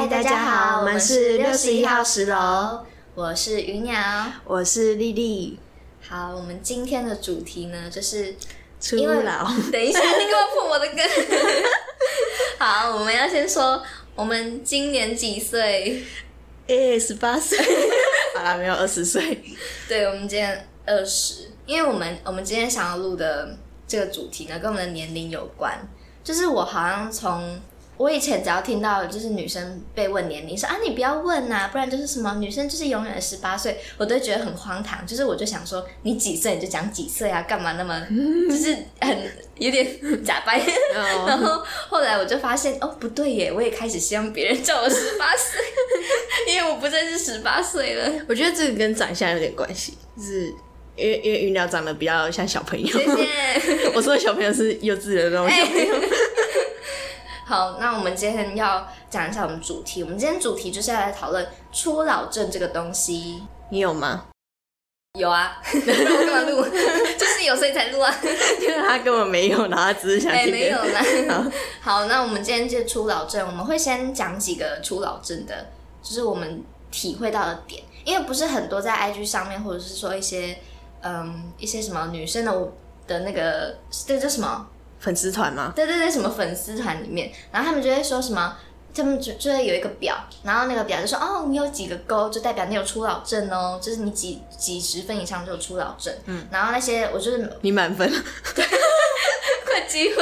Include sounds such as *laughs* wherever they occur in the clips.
嗨，大家好，我们是六十一号十楼，我是鱼鸟，我是丽丽。好，我们今天的主题呢，就是初老。等一下，你给我破我的梗。*laughs* 好，我们要先说，我们今年几岁？哎，十八岁。*laughs* 好了，没有二十岁。对，我们今年二十，因为我们我们今天想要录的这个主题呢，跟我们的年龄有关。就是我好像从我以前只要听到就是女生被问年龄，说啊你不要问呐，不然就是什么女生就是永远的十八岁，我都觉得很荒唐。就是我就想说你几岁你就讲几岁啊，干嘛那么 *laughs* 就是很有点假掰。然后后来我就发现哦不对耶，我也开始希望别人叫我十八岁，*laughs* 因为我不再是十八岁了。我觉得这个跟长相有点关系，就是因为因为云鸟长得比较像小朋友。谢谢。我说的小朋友是幼稚的那种小朋友。好，那我们今天要讲一下我们主题。我们今天主题就是要来讨论初老症这个东西。你有吗？有啊，我 *laughs* 干嘛录？*laughs* 就是有所以才录啊。*laughs* 因为他根本没有，然后他只是想听。没有啦。好，那我们今天就初老症，我们会先讲几个初老症的，就是我们体会到的点。因为不是很多在 IG 上面，或者是说一些嗯一些什么女生的的那个这叫什么？粉丝团吗？对对对，什么粉丝团里面，然后他们就会说什么，他们就就会有一个表，然后那个表就说，哦，你有几个勾，就代表你有初老症哦，就是你几几十分以上就有初老症。嗯，然后那些我就是你满分，*laughs* 快几乎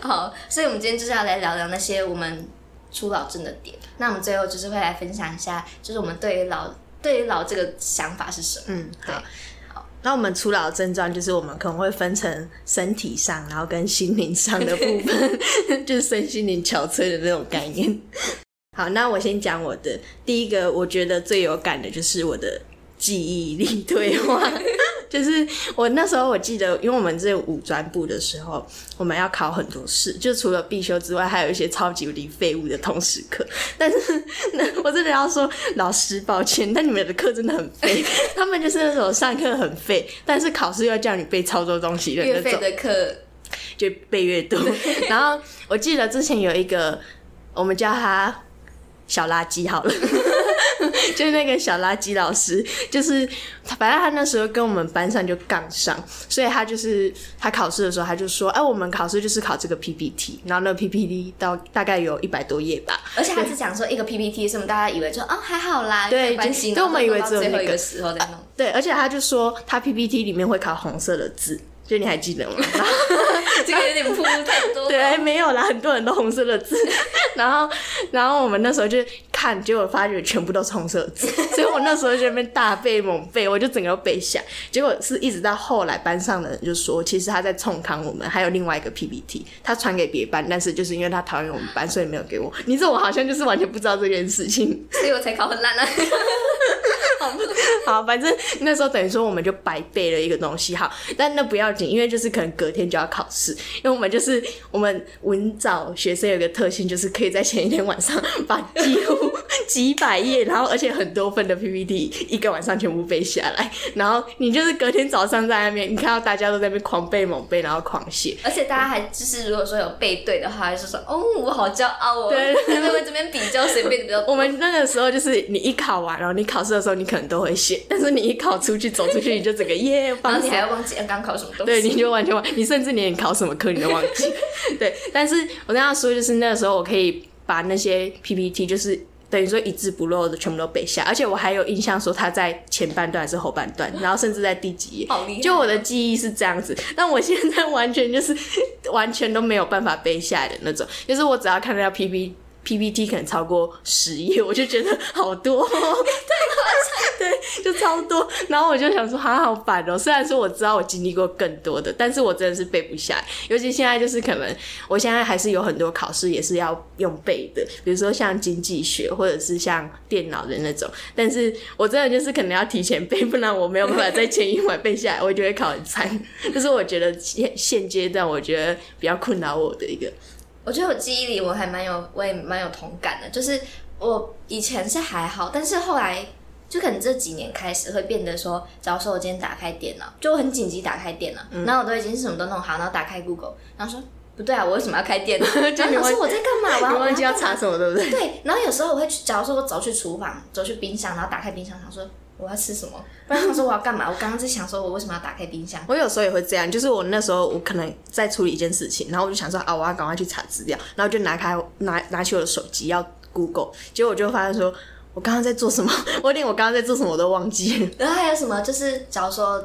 *laughs* 好，所以我们今天就是要来聊聊那些我们初老症的点。那我们最后就是会来分享一下，就是我们对于老对于老这个想法是什么？嗯，好。那我们初老症状就是我们可能会分成身体上，然后跟心灵上的部分，*laughs* 就是身心灵憔悴的那种概念。*laughs* 好，那我先讲我的第一个，我觉得最有感的就是我的记忆力退化。就是我那时候我记得，因为我们这五专部的时候，我们要考很多试，就除了必修之外，还有一些超级无敌废物的通识课。但是，那我真的要说，老师抱歉，但你们的课真的很废。*laughs* 他们就是那种上课很废，但是考试要叫你背超多东西的那种。的课就背越多。*laughs* 然后我记得之前有一个，我们叫他小垃圾好了。*laughs* 就是那个小垃圾老师，就是他，反正他那时候跟我们班上就杠上，所以他就是他考试的时候，他就说：“哎，我们考试就是考这个 PPT，然后那个 PPT 到大概有一百多页吧。”而且他是讲说一个 PPT，什么大家以为说哦还好啦，对，就我们以为只有那个时候在弄。对，而且他就说他 PPT 里面会考红色的字。就你还记得吗？*laughs* *laughs* 这个有点铺太多。对，没有啦，很多人都红色的字。然后，然后我们那时候就看，结果发觉全部都是红色字，*laughs* 所以我那时候就那边大背猛背，我就整个背下。结果是一直到后来班上的人就说，其实他在冲康我们，还有另外一个 PPT，他传给别班，但是就是因为他讨厌我们班，所以没有给我。你说我好像就是完全不知道这件事情，*laughs* 所以我才考很烂啊。*laughs* 好，反正那时候等于说我们就白背了一个东西，好，但那不要紧，因为就是可能隔天就要考试，因为我们就是我们文藻学生有个特性，就是可以在前一天晚上把几乎 *laughs* 几百页，然后而且很多份的 PPT 一个晚上全部背下来，然后你就是隔天早上在那边，你看到大家都在那边狂背猛背，然后狂写，而且大家还就是如果说有背对的话，就是说哦我好骄傲哦，*laughs* 对，因为这边比较谁背的比较多。我们那个时候就是你一考完，然后你考试的时候你可能都会写。但是你一考出去，走出去你就整个耶，*laughs* 然后你还要忘记刚考什么东西，对，你就完全忘，你甚至连考什么课你都忘记。对，但是我跟他说，就是那个时候我可以把那些 PPT，就是等于说一字不漏的全部都背下，而且我还有印象说他在前半段还是后半段，*laughs* 然后甚至在第几页，就我的记忆是这样子。但我现在完全就是完全都没有办法背下来的那种，就是我只要看到 PPT。PPT 可能超过十页，我就觉得好多，太夸张，对，就超多。然后我就想说，好好烦哦。虽然说我知道我经历过更多的，但是我真的是背不下来。尤其现在就是可能，我现在还是有很多考试也是要用背的，比如说像经济学或者是像电脑的那种。但是我真的就是可能要提前背，不然我没有办法在前一晚背下来，我就会考很惨。就是我觉得现现阶段我觉得比较困扰我的一个。我觉得我记忆里我还蛮有，我也蛮有同感的。就是我以前是还好，但是后来就可能这几年开始会变得说，假如说我今天打开电脑，就很紧急打开电脑，然后我都已经是什么都弄好，然后打开 Google，然后说。不对啊，我为什么要开电脑？然后想说我在干嘛？我 *laughs* 忘记要查什么，对不对？对，然后有时候我会去，假如说我走去厨房，走去冰箱，然后打开冰箱，想说我要吃什么，不然他说我要干嘛？我刚刚在想说我为什么要打开冰箱？我有时候也会这样，就是我那时候我可能在处理一件事情，然后我就想说啊，我要赶快去查资料，然后就拿开拿拿起我的手机要 Google，结果我就发现说我刚刚在做什么，*laughs* 我连我刚刚在做什么我都忘记了。然后还有什么？就是假如说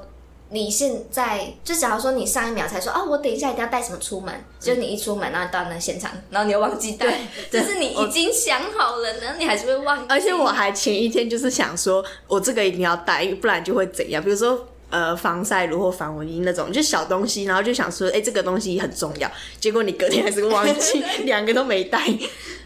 你现在，就假如说你上一秒才说啊，我等一下一定要带什么出门，就是你一出门，然后到那现场，然后你又忘记带，对 *laughs* 就是你已经想好了，然后你还是会忘记。而且我还前一天就是想说，我这个一定要带，不然就会怎样？比如说。呃，防晒乳或防蚊液那种，就小东西，然后就想说，哎、这个东西很重要。结果你隔天还是忘记，*laughs* 两个都没带。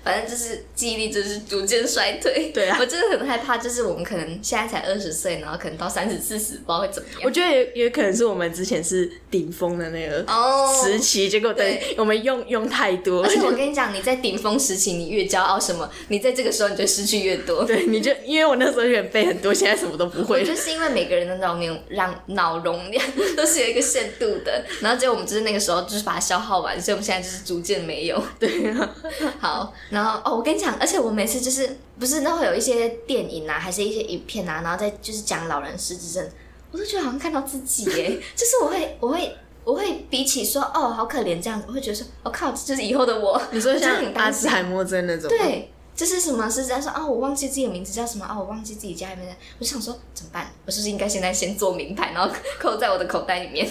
反正就是记忆力就是逐渐衰退。对啊我真的很害怕，就是我们可能现在才二十岁，然后可能到三十四十，不知道会怎么样。我觉得也也可能是我们之前是顶峰的那个哦时期，结果等对我们用用太多，而且我跟你讲，你在顶峰时期，你越骄傲什么，你在这个时候你就失去越多。*laughs* 对，你就因为我那时候有点背很多，现在什么都不会就。是因为每个人的脑容让脑容量都是有一个限度的，然后结果我们就是那个时候就是把它消耗完，所以我们现在就是逐渐没有。*laughs* 对啊，*laughs* 好，然后哦，我跟你讲，而且我每次就是不是都会有一些电影啊，还是一些影片啊，然后再就是讲老人失智症，我都觉得好像看到自己耶，*laughs* 就是我会我会。我会比起说哦好可怜这样子，我会觉得说我、靠，这就是以后的我。你说像阿很担心兹海默症那种，，对，就是什么是在说啊，我忘记自己的名字叫什么啊，我忘记自己家里面的，我就想说怎么办？我是不是应该现在先做名牌，然后扣在我的口袋里面？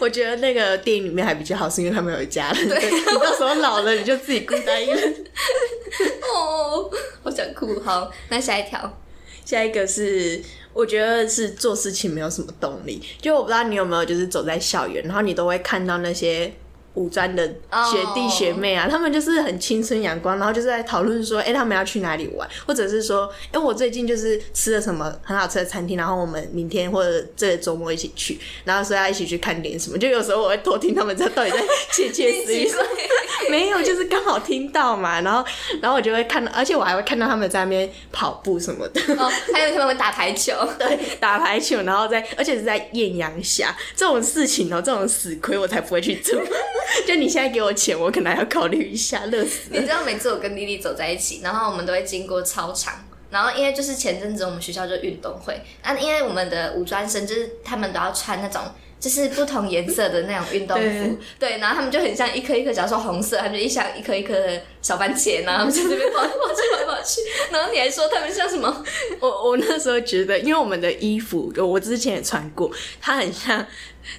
我觉得那个电影里面还比较好，是因为他们有一家人，对你到时候老了你就自己孤单一人。*laughs* 哦，好想哭。好，那下一条，下一个是，我觉得是做事情没有什么动力。就我不知道你有没有，就是走在校园，然后你都会看到那些五专的学弟哦学妹啊他们就是很青春阳光，然后就是在讨论说，哎、他们要去哪里玩，或者是说，哎、我最近就是吃了什么很好吃的餐厅，然后我们明天或者这个周末一起去，然后说要一起去看电影什么。就有时候我会偷听他们在到底在窃窃私语？*laughs* 没有，就是刚好听到嘛，然后然后我就会看到，而且我还会看到他们在那边跑步什么的。哦，还有他们会打排球。*laughs* 对，打排球，然后在，而且是在艳阳下这种事情哦、这种死亏我才不会去做。*laughs* 就你现在给我钱，我可能还要考虑一下，乐死了。你知道每次我跟丽丽走在一起，然后我们都会经过操场，然后因为就是前阵子我们学校就运动会，那，因为我们的五专生就是他们都要穿那种。就是不同颜色的那种运动服，对，然后他们就很像一颗一颗，假如说红色，他们就一像一颗一颗的小番茄，然后他们就这边跑来跑去跑来跑去，然后你还说他们像什么？*laughs* 我我那时候觉得，因为我们的衣服，我之前也穿过，它很像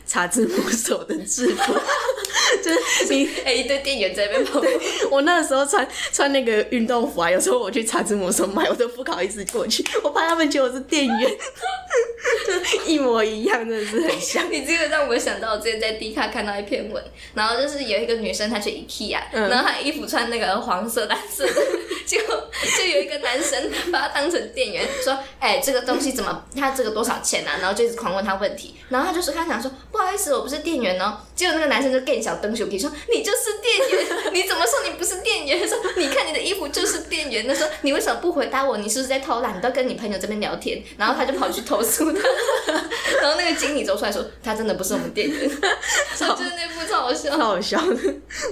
查字幕手的制服，*laughs* 就是你哎、一堆店员在那边跑，我那时候穿穿那个运动服啊，有时候我去查字幕手买，我都不好意思过去，我怕他们觉得我是店员，就一模一样，真的是很像。你这个让我想到我之前在 D 卡看到一篇文，然后就是有一个女生她去 IKEA，、嗯然后她衣服穿那个黄色、蓝色的，*laughs* 结果就有一个男生把她当成店员，说：“哎、这个东西怎么？他这个多少钱啊？”然后就一直狂问他问题，然后他就说他想说不好意思，我不是店员哦。结果那个男生就更小灯手皮说：“你就是店员，你怎么说你不是店员？”他说：“你看你的衣服就是店员。”他说：“你为什么不回答我？你是不是在偷懒？你都跟你朋友这边聊天。”然后他就跑去投诉他，然后那个经理走出来说：“他真的不是我们店员。*laughs* ”我觉得那部超好笑。超好笑的，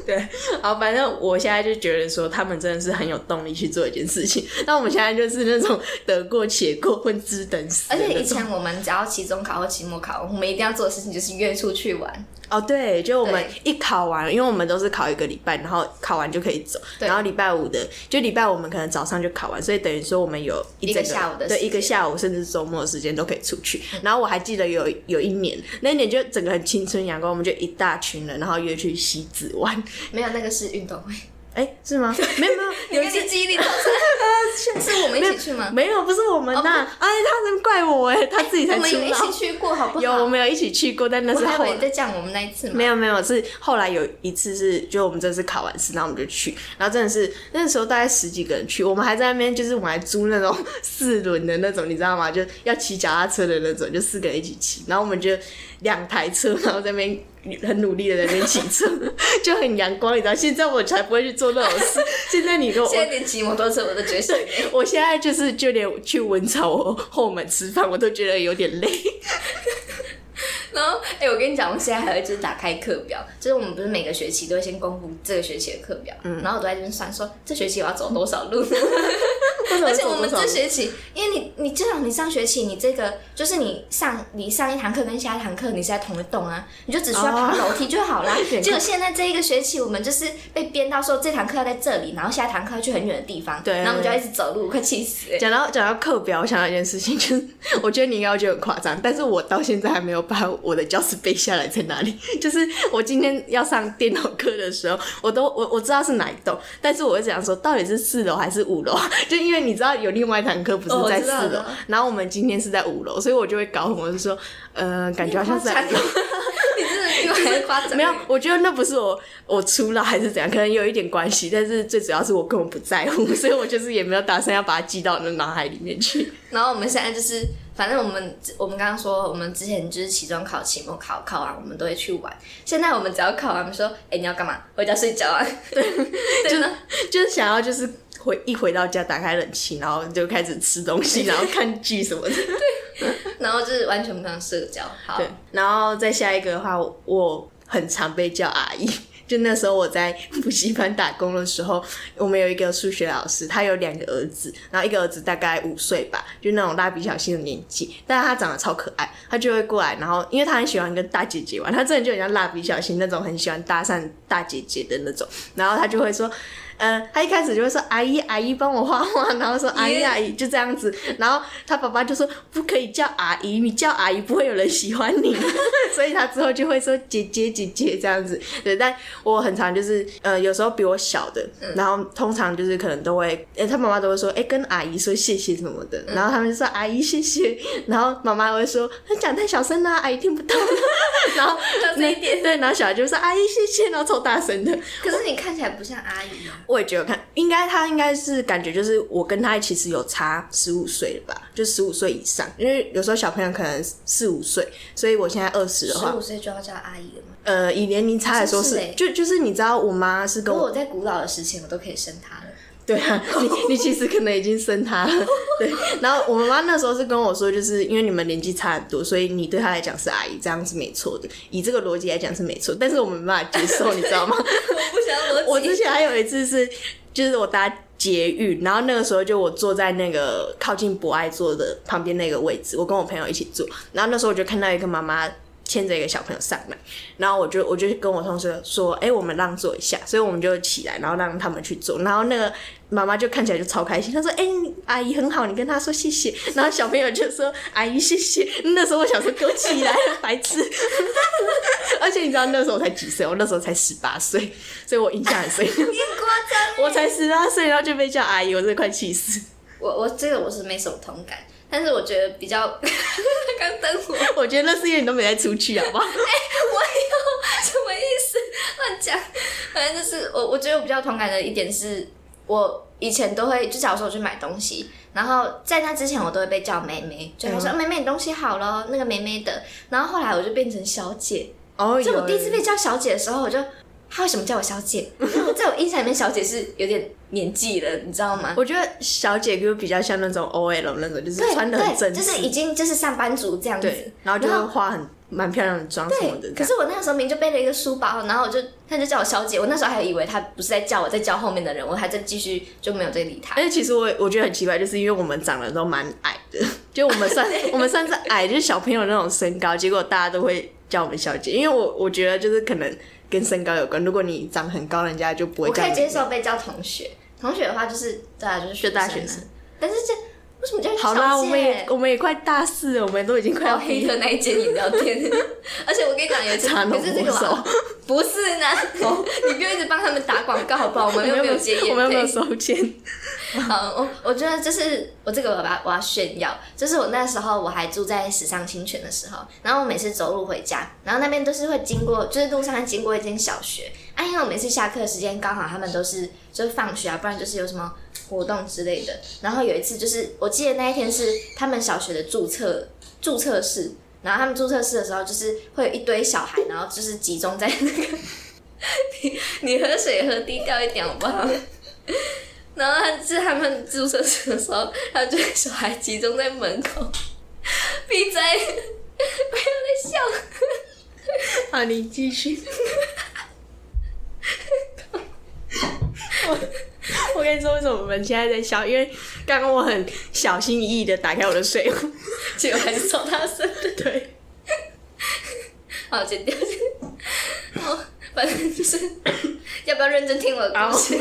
对，好，反正我现在就觉得说，他们真的是很有动力去做一件事情。那我们现在就是那种得过且过、混吃等死而且。以前我们只要期中考或期末考，我们一定要做的事情就是约出去玩。哦，对，就我们一考完，因为我们都是考一个礼拜，然后考完就可以走。然后礼拜五的，就礼拜五我们可能早上就考完，所以等于说我们有一整一个下午的对一个下午甚至周末的时间都可以出去。然后我还记得有有一年，那一年就整个很青春阳光，我们就一大群人，然后约去西子湾。没有那个是运动会，哎，是吗？没有没有，*laughs* 有一次你跟你记忆力超差。是我们一起去吗？没有，不是我们呐、哎，他能怪我哎，他自己才我们有一出道。起去过，好不好？有，我们有一起去过，但那是后在讲我们那一次吗。没有没有，是后来有一次是，就我们这次考完试，然后我们就去，然后真的是那时候大概十几个人去，我们还在那边就是我们还租那种四轮的那种，你知道吗？就要骑脚踏车的那种，就四个人一起骑，然后我们就两台车，然后在那边很努力的在那边骑车，*laughs* 就很阳光，你知道？现在我才不会去做那种事，*laughs* 现在你跟我现在连骑摩托车我都觉得。*laughs* 我现在就是就连去文草我后门吃饭，我都觉得有点累。*laughs* 然后，哎、我跟你讲，我现在还会就是打开课表，就是我们不是每个学期都会先公布这个学期的课表，嗯然后我都在这边算说这学期我要走多少路。*laughs* 而且我们这学期，因为你你至少你上学期你这个就是你上你上一堂课跟下一堂课你是在同一栋啊，你就只需要爬楼梯就好啦。点结果现在这一个学期我们就是被编到说这堂课要在这里，然后下一堂课要去很远的地方，对然后我们就要一直走路，快气死、欸。讲到讲到课表，我想到一件事情，就是 *laughs* 我觉得你应该会觉得很夸张，但是我到现在还没有把我的教室背下来在哪里。*laughs* 就是我今天要上电脑课的时候，我都我我知道是哪一栋，但是我会想说到底是四楼还是五楼，*laughs* 就因为你知道有另外一堂课不是在四楼，然后我们今天是在五楼，所以我就会搞混，我就说呃，感觉好像是在五楼。*laughs* 你真的比我还夸张。没有，我觉得那不是我我出了还是怎样，可能有一点关系，但是最主要是我根本不在乎，所以我就是也没有打算要把它记到我的脑海里面去。然后我们现在就是，反正我们我们刚刚说，我们之前就是期中考、期末考，考完我们都会去玩。现在我们只要考完，我们说，哎、你要干嘛？回家睡觉啊？*laughs* 对，真的。就是想要就是回一回到家打开冷气，然后就开始吃东西，然后看剧什么的。*laughs* 对然后就是完全不想社交。好对，，然后再下一个的话，我我很常被叫阿姨。就那时候我在 *laughs* 补习班打工的时候，我们有一个数学老师，他有两个儿子，然后一个儿子大概五岁吧，就那种蜡笔小新的年纪，但是他长得超可爱，他就会过来，然后因为他很喜欢跟大姐姐玩，他真的就很像蜡笔小新那种很喜欢搭讪大姐姐的那种，然后他就会说。呃，他一开始就会说阿姨阿姨帮我画画，然后说阿姨阿姨就这样子，然后他爸爸就说不可以叫阿姨，你叫阿姨不会有人喜欢你，*laughs* 所以他之后就会说姐姐姐姐这样子。对，但我很常就是呃有时候比我小的，然后通常就是可能都会，哎、他妈妈都会说哎、跟阿姨说谢谢什么的，然后他们就说阿姨谢谢，然后妈妈会说他讲太小声了，阿姨听不到，*laughs* 然后这一点。对，然后小孩就说阿姨谢谢，然后超大声的。可是你看起来不像阿姨啊。我也觉得看，应该他应该是感觉就是我跟他其实有差十五岁了吧，就十五岁以上，因为有时候小朋友可能四五岁，所以我现在二十的话十五，岁就要叫阿姨了吗？呃，以年龄差来说是，就就是你知道我妈是跟我，如果我在古老的时期，我都可以生她了。对啊，你你其实可能已经生他了，*laughs* 对，然后我妈妈那时候是跟我说，就是因为你们年纪差很多，所以你对她来讲是阿姨，这样是没错的，以这个逻辑来讲是没错，但是我们没办法接受，你知道吗？*laughs* 我不想我之前还有一次是，就是我搭捷运，然后那个时候就我坐在那个靠近博爱座的旁边那个位置，我跟我朋友一起坐，然后那时候我就看到一个妈妈牵着一个小朋友上来，然后我就我就跟我同事说，哎、我们让座一下，所以我们就起来，然后让他们去坐，然后那个妈妈就看起来就超开心，她说，哎、你阿姨很好，你跟她说谢谢，*laughs* 然后小朋友就说，阿姨谢谢，那时候我想说给我起来了，白痴。*laughs* 而且你知道那时候我才几岁？我那时候才十八岁，所以我印象很深。你夸张欸。*laughs* 我才十八岁，然后就被叫阿姨，我真的快气死。我我这个我是没什么同感，但是我觉得比较刚等我，我觉得那是因为你都没再出去，好不好？*laughs* 哎我有什么意思？乱讲。反正就是我，我觉得我比较同感的一点是，我以前都会，就假如说我去买东西，然后在那之前我都会被叫妹妹，就他说、妹妹你东西好了，那个妹妹的。然后后来我就变成小姐，哦，就我第一次被叫小姐的时候，我就。他为什么叫我小姐？因为在我印象里面，小姐是有点年纪了，你知道吗？我觉得小姐就比较像那种 OL 那种，就是穿的很正，式，就是已经就是上班族这样子对，，然后就会化很蛮漂亮的妆什么的。可是我那个时候明明就背了一个书包，然后我就他就叫我小姐，我那时候还以为他不是在叫我，在叫后面的人，我还在继续就没有再理他而。且其实我我觉得很奇怪，就是因为我们长得都蛮矮的，*laughs* 就我们算 *laughs* 我们算是矮，就是小朋友那种身高，结果大家都会叫我们小姐，因为我我觉得就是可能跟身高有关，如果你长得很高，人家就不会我可以接。受被叫同学，同学的话就是对啊，就是学大学生。但是这为什么叫好啦，我们也？我们也快大四了，我们都已经快要黑要毕业特那一间饮料店，*laughs* 而且我跟你讲，有一次茶农可是这个魔手吧，不是呢，你不要一直帮他们打广告好不好？我们我们又没有接业我们又没有。收钱。好，*laughs* 我我觉得就是我这个我要我要炫耀，就是我那时候我还住在时尚清泉的时候，然后我每次走路回家，然后那边都是会经过，就是路上会经过一间小学，啊，因为我每次下课时间刚好他们都是就是放学啊，不然就是有什么活动之类的。然后有一次就是我记得那一天是他们小学的注册注册室，然后他们注册室的时候就是会有一堆小孩，然后就是集中在那个你 *laughs* 你喝水喝低调一点好不好？然后他是他们注册室的时候，他就小孩集中在门口，闭嘴，不要再笑。好，你继续。*laughs* *laughs* 我 *laughs* 我跟你说，为什么我们现在在笑？因为刚刚我很小心翼翼的打开我的水壶，*laughs* 结果还是超大声的。对，*laughs* 好，剪掉。好，反正就是要不要认真听我的故事？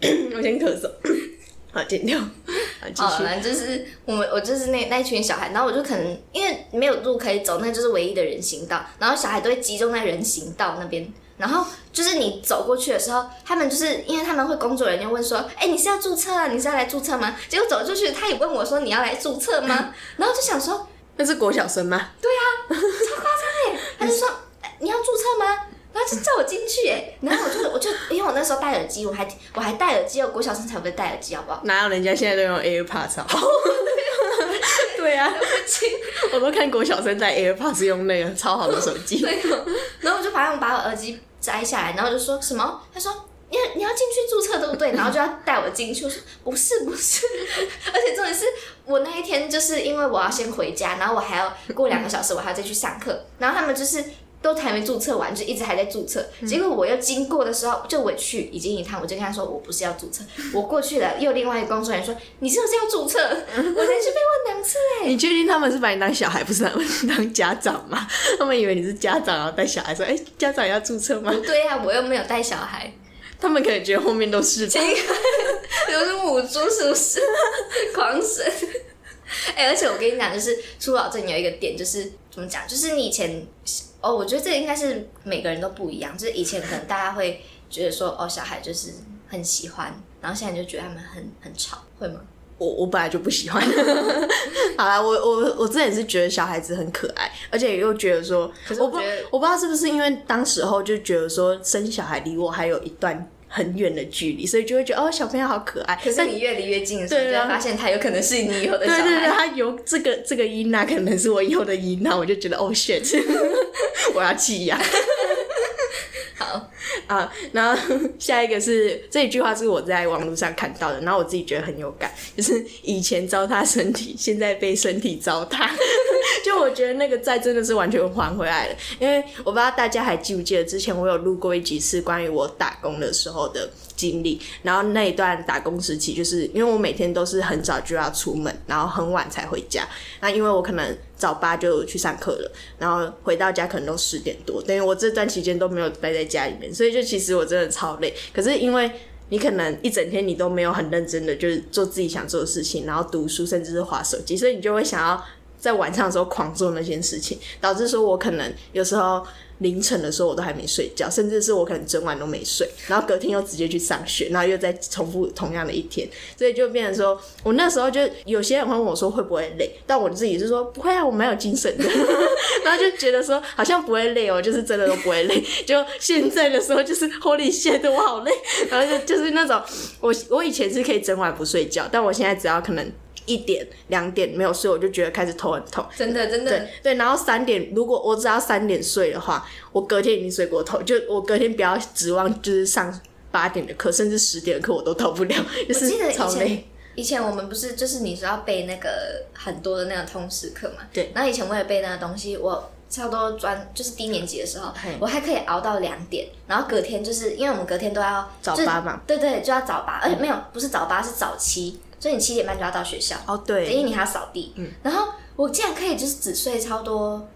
*coughs* 我先咳嗽。*coughs* 好，剪掉。好，继，续。反正就是我们，我就是那那一群小孩，然后我就可能因为没有路可以走，那就是唯一的人行道，然后小孩都会集中在人行道那边。然后就是你走过去的时候，他们就是因为他们会工作人员问说：“哎、你是要注册啊？你是要来注册吗？”结果走出去，他也问我说：“你要来注册吗？”然后就想说，那是国小生吗？对啊，超夸张哎他就说、哎你要注册吗？然后就叫我进去哎，然后我就我就因为我那时候戴耳机，我还我还戴耳机哦，国小生才不会戴耳机，好不好？哪有人家现在都用 AirPods 啊？*laughs* 对啊，我都看国小生戴 AirPods 用那个超好的手机。*laughs* 对哦，然后我就马上把我耳机摘下来，然后就说什么？他说你要你要进去注册对不对？*laughs* 然后就要带我进去。我说不是不是，*laughs* 而且重点是我那一天就是因为我要先回家，然后我还要过两个小时，我还要再去上课，然后他们就是。都还没注册完，就一直还在注册。结果我又经过的时候，就我去已经一趟，我就跟他说我不是要注册，我过去了。又另外一个工作人员说你是不是要注册？*laughs* 我连续被问两次哎、你确定他们是把你当小孩，不是把你当家长吗？*laughs* 他们以为你是家长，然后带小孩说：“哎、家长要注册吗不对呀、我又没有带小孩。？”他们可能觉得后面都是吧。*laughs* 有是母猪是不是？狂神！哎、而且我跟你讲，就是初老症有一个点，就是怎么讲，就是你以前哦，我觉得这应该是每个人都不一样，就是以前可能大家会觉得说，哦，小孩就是很喜欢，然后现在就觉得他们很很吵，会吗？我我本来就不喜欢。*laughs* 好啦，我我我之前是觉得小孩子很可爱，而且又觉得说，可是我觉得我不知道是不是因为当时候就觉得说生小孩离我还有一段很远的距离，所以就会觉得哦小朋友好可爱。可是你越离越近的时候，就会发现他有可能是你以后的小对对对，他有这个这个音呐、可能是我以后的音呐、我就觉得哦 shit，*laughs* 我要弃养。好，啊，然后下一个是这一句话是我在网络上看到的，然后我自己觉得很有感，就是以前糟蹋身体，现在被身体糟蹋。*laughs* 就我觉得那个债真的是完全还回来了，因为我不知道大家还记不记得之前我有录过一集是关于我打工的时候的经历，然后那一段打工时期，就是因为我每天都是很早就要出门，然后很晚才回家，那因为我可能早八就去上课了，然后回到家可能都十点多，等于我这段期间都没有待在家里面，所以就其实我真的超累。可是因为你可能一整天你都没有很认真的就是做自己想做的事情，然后读书甚至是划手机，所以你就会想要在晚上的时候狂做那件事情，导致说我可能有时候。凌晨的时候我都还没睡觉，甚至是我可能整晚都没睡，然后隔天又直接去上学，然后又再重复同样的一天，所以就变成说我那时候就有些人会问我说会不会累，但我自己是说不会啊，我蛮有精神的，*laughs* 然后就觉得说好像不会累哦，就是真的都不会累。就现在的时候就是 Holy shit，我好累，然后就就是那种我我以前是可以整晚不睡觉，但我现在只要可能一点两点没有睡，我就觉得开始头很痛。真的真的对，对，然后三点，如果我只要三点睡的话，我隔天已经睡过头，就我隔天不要指望就是上八点的课，甚至十点的课我都逃不了，就是超累以前。以前我们不是就是你说要背那个很多的那个通识课嘛？对。然后以前我也背那个东西，我差不多专就是低年级的时候，我还可以熬到两点，然后隔天就是因为我们隔天都要早八嘛对对，就要早八，而且没有不是早八是早七，所以你七点半就要到学校，哦，对因为，你还要扫地。嗯。然后我竟然可以就是只睡超多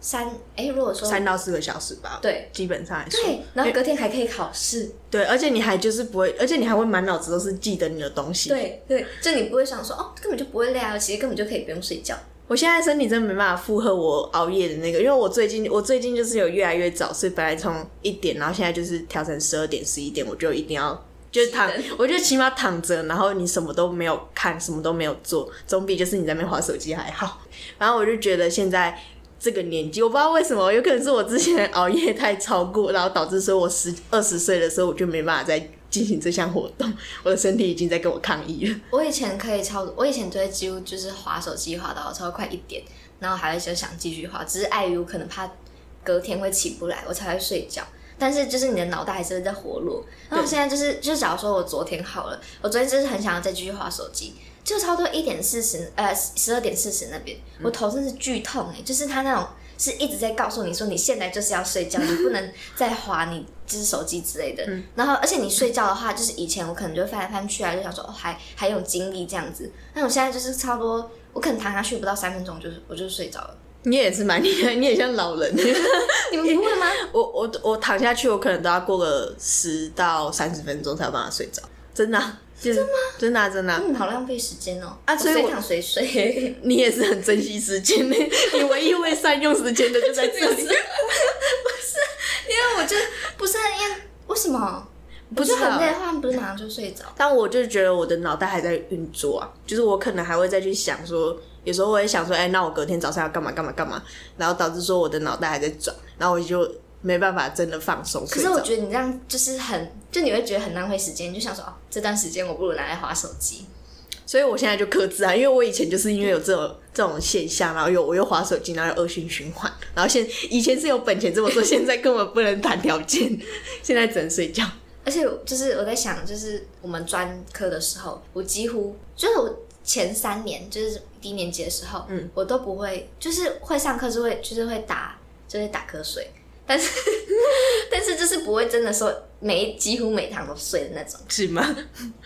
三哎，如果说三到四个小时吧，对基本上来说。对，然后隔天还可以考试。对，而且你还就是不会，而且你还会满脑子都是记得你的东西。，对对，就你不会想说哦，根本就不会累啊，其实根本就可以不用睡觉。我现在身体真的没办法负荷我熬夜的那个，因为我最近我最近就是有越来越早睡，本来从一点，然后现在就是调成十二点、十一点，我就一定要。就是躺，我觉得起码躺着，然后你什么都没有看，什么都没有做，总比就是你在那边划手机还好。然后我就觉得现在这个年纪，我不知道为什么，有可能是我之前熬夜太超过，然后导致说我十二十岁的时候我就没办法再进行这项活动，我的身体已经在跟我抗议了。我以前可以超，我以前都会几乎就是划手机划到超快一点，然后还会就想继续划，只是碍于我可能怕隔天会起不来，我才会睡觉。但是就是你的脑袋还是会在活络。然后我现在就是，就是假如说我昨天好了，我昨天就是很想要再继续划手机，就差不多一点四十，呃，十二点四十那边，我头真是剧痛哎、就是他那种是一直在告诉你说你现在就是要睡觉，*laughs* 你不能再划你就是手机之类的。然后而且你睡觉的话，就是以前我可能就翻来翻去啊，就想说哦还还有精力这样子，那我现在就是差不多，我可能躺下去不到三分钟，就是我就睡着了。你也是蛮厉害，你也像老人。*laughs* 你们不会吗？*laughs* 我我我躺下去，我可能都要过个十到三十分钟才有办法睡着，真的啊、真的吗？真的啊、真的啊、嗯，好浪费时间哦。啊所以我我随躺随睡。*laughs* 你也是很珍惜时间的，你唯一会善用时间的就在这里。不是因为我就不是因为为什么？不知道我就很累的话，不是马上就睡着。但我就觉得我的脑袋还在运作啊，就是我可能还会再去想说，有时候我会想说，哎、那我隔天早上要干嘛干嘛干嘛，然后导致说我的脑袋还在转，然后我就没办法真的放松。可是我觉得你这样就是很，就你会觉得很浪费时间，你就想说哦，这段时间我不如拿来划手机。所以我现在就克制啊，因为我以前就是因为有这种这种现象，然后又我又划手机，然后又恶性循环，然后现以前是有本钱这么做，*laughs* 现在根本不能谈条件，现在只能睡觉。而且就是我在想，就是我们专科的时候，我几乎就是我前三年就是低年级的时候，嗯，我都不会，就是会上课是会就是会打就是打瞌睡，但是 *laughs* 但是就是不会真的说每几乎每堂都睡的那种。是吗？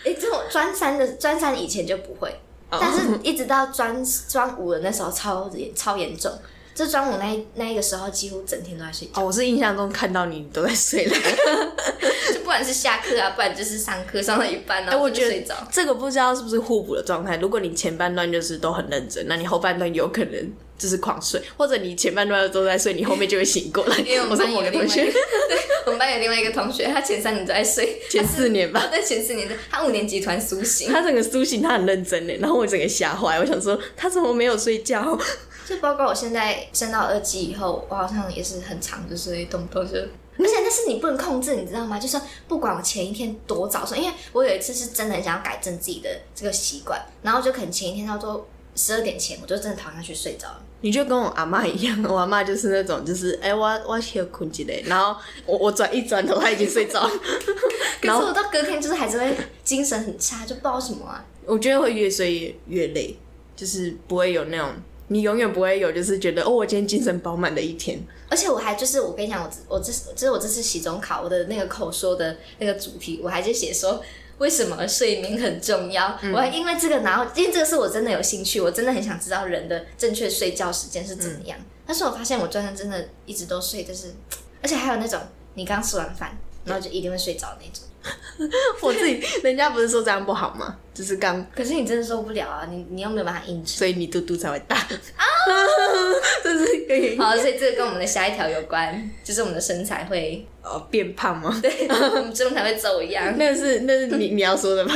哎、这种专三的专三以前就不会，哦但是一直到专专五的那时候超严超严重。就专五那一那一个时候，几乎整天都在睡觉，哦，我是印象中看到你都在睡了。*laughs* 就不管是下课啊，不然就是上课上到一半，然哎，后我觉得就睡着。这个不知道是不是互补的状态。如果你前半段就是都很认真，那你后半段有可能就是狂睡，或者你前半段都在睡，你后面就会醒过来。*laughs* 因为我们班有同学个，*laughs* 对，我们班有另外一个同学，他前三年都在睡，前四年吧，在前四年的，他五年级突然苏醒，他整个苏醒，他很认真呢，然后我整个吓坏，我想说他怎么没有睡觉？就包括我现在升到二级以后，我好像也是很长就是，动不动就。而且那是你不能控制，你知道吗？就是不管我前一天多早睡，因为我有一次是真的很想要改正自己的这个习惯，然后就可能前一天差不多十二点前，我就真的躺下去睡着了。你就跟我阿妈一样，我阿妈就是那种，就是哎、我我先困起来，然后我我转一转头，她已经睡着了。*laughs* 可是我到隔天就是还是会精神很差，就不知道什么啊。我觉得会越睡越越累，就是不会有那种，你永远不会有就是觉得哦，我今天精神饱满的一天。而且我还就是我跟你讲，我这我这这是我这次期中考我的那个口说的那个主题，我还就写说为什么睡眠很重要。我还因为这个，然后因为这个是我真的有兴趣，我真的很想知道人的正确睡觉时间是怎么样。但是我发现我昨天真的一直都睡，就是而且还有那种你刚吃完饭，然后就一定会睡着那种。*laughs* 我自己，人家不是说这样不好吗？就是刚，可是你真的受不了啊，你你又没有办法硬吃。所以你肚肚才会大。啊，*laughs* 这是原因好，所以这个跟我们的下一条有关，就是我们的身材会，哦变胖吗？对，我们身材会走样。*laughs* 那是那是你你要说的吗？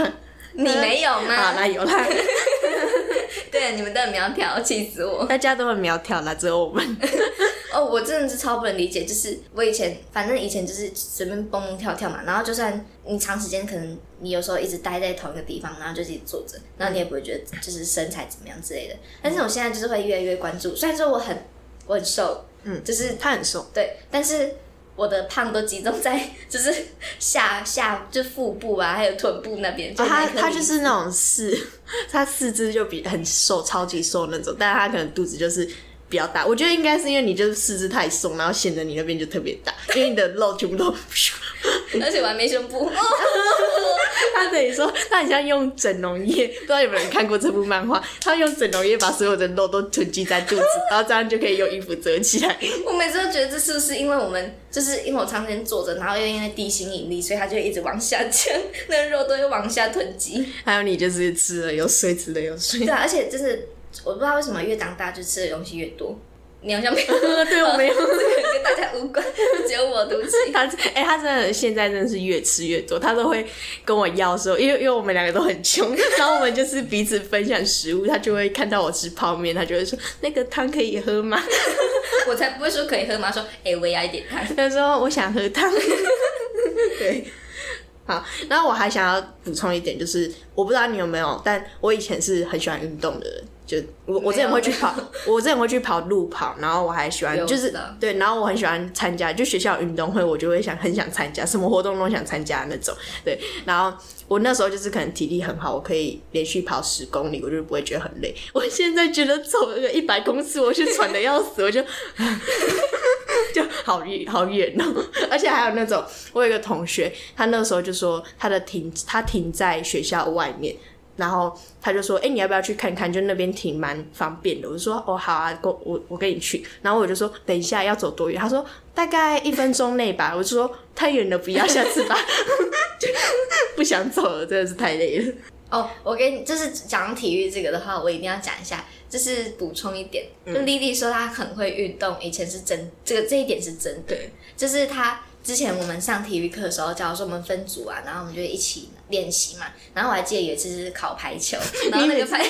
你没有吗？好啦，有啦，*laughs* 对，你们都很苗条，气死我！大家都很苗条啦，只有我们。*laughs* 哦，我真的是超不能理解，就是我以前反正以前就是随便蹦蹦跳跳嘛，然后就算你长时间可能你有时候一直待在同一个地方，然后就自己坐着，然后你也不会觉得就是身材怎么样之类的。但是我现在就是会越来越关注，虽然说我很我很瘦，嗯就是他很瘦，对，但是我的胖都集中在 *laughs* 就是下下就腹部啊，还有臀部那边。哦、他他就是那种四，他四肢就比很瘦，超级瘦那种，但是他可能肚子就是比较大。我觉得应该是因为你就是四肢太松，然后显得你那边就特别大，因为你的肉全部都。*laughs* 而且我还没胸部。*laughs* *laughs* 他等于说，他很像用整容液，不知道有没有人看过这部漫画？*laughs* 他用整容液把所有的肉都囤积在肚子，然后这样就可以用衣服遮起来。我每次都觉得这是不是因为我们就是因为我长时间坐着，然后又因为地心引力，所以它就会一直往下降，那个肉都会往下囤积。还有你就是吃了又睡，吃了又睡对。啊，而且就是我不知道为什么越长大就吃的东西越多。你好像没有，对，我没有。跟大家无关，只有我对不起。*laughs* 他哎、他真的现在真的是越吃越多，他都会跟我要说，因为因为我们两个都很穷，*laughs* 然后我们就是彼此分享食物，他就会看到我吃泡面，他就会说那个汤可以喝吗？*laughs* 我才不会说可以喝吗，说哎、我也要一点汤。他说我想喝汤。对，好，然后我还想要补充一点，就是我不知道你有没有，但我以前是很喜欢运动的人，就我我之前会去跑，*laughs* 我之前会去跑路跑，然后我还喜欢就是对，然后我很喜欢参加，就学校运动会，我就会想很想参加，什么活动都想参加那种。对，然后我那时候就是可能体力很好，我可以连续跑十公里，我就不会觉得很累。我现在觉得走个一百公尺，我是喘的要死，我就 *laughs* 就好远好远哦。而且还有那种，我有一个同学，他那时候就说他的停他停在学校外面。然后他就说：“哎，你要不要去看看？就那边挺蛮方便的。”我就说：“哦，好啊，我我我跟你去。”然后我就说：“等一下要走多远？”他说：“大概一分钟内吧。”我就说：“太远了，不要，下次吧。*laughs* ”不想走了，真的是太累了。哦，我跟你就是讲体育这个的话，我一定要讲一下，就是补充一点。就丽丽说她很会运动，以前是真，这个这一点是真的。就是她之前我们上体育课的时候，假如说我们分组啊，然后我们就一起。练习嘛，然后我还记得有一次是考排球，*laughs* 然后那个排，*laughs*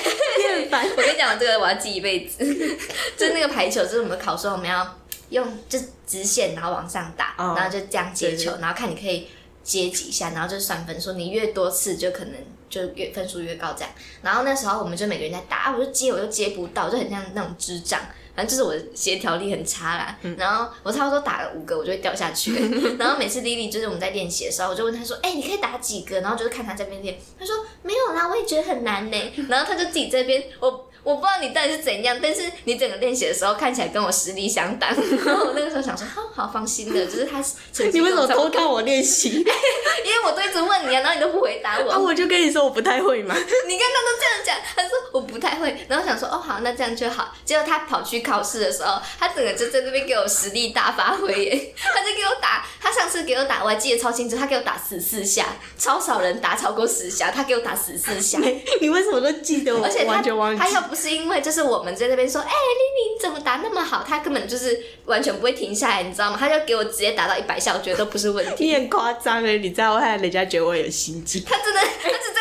我跟你讲这个我要记一辈子，*laughs* 就是那个排球，就是我们考试我们要用就直线，然后往上打，然后就这样接球，然后看你可以接几下，然后就算分数，你越多次就可能就越分数越高这样。然后那时候我们就每个人在打，我就接我就接不到，就很像那种智障。反正就是我协调力很差啦，然后我差不多打了五个，我就会掉下去。*laughs* *laughs* 然后每次丽丽就是我们在练习的时候，我就问她说：“哎，你可以打几个？”然后就是看她这边练，她说：“没有啦，我也觉得很难呢。”然后她就自己这边我。我不知道你到底是怎样，但是你整个练习的时候看起来跟我实力相当。*laughs* 然后我那个时候想说，好好放心的，就是他。*laughs* 你为什么偷看我练习？*laughs* 因为我都一直问你啊，然后你都不回答我。啊，我就跟你说我不太会嘛。你看他都这样讲，他说我不太会，然后想说哦好，那这样就好。结果他跑去考试的时候，他整个就在那边给我实力大发挥耶，他就给我打，他上次给我打，我还记得超清楚，他给我打十四下，超少人打超过十下，他给我打十四下。你为什么都记得我？而且他他又不是因为就是。我们在那边说，哎，丽丽你怎么打那么好？他根本就是完全不会停下来，你知道吗？他就给我直接打到一百下，我觉得都不是问题。你很夸张哎，你知道，害人家觉得我有心机。他真的，他是真的。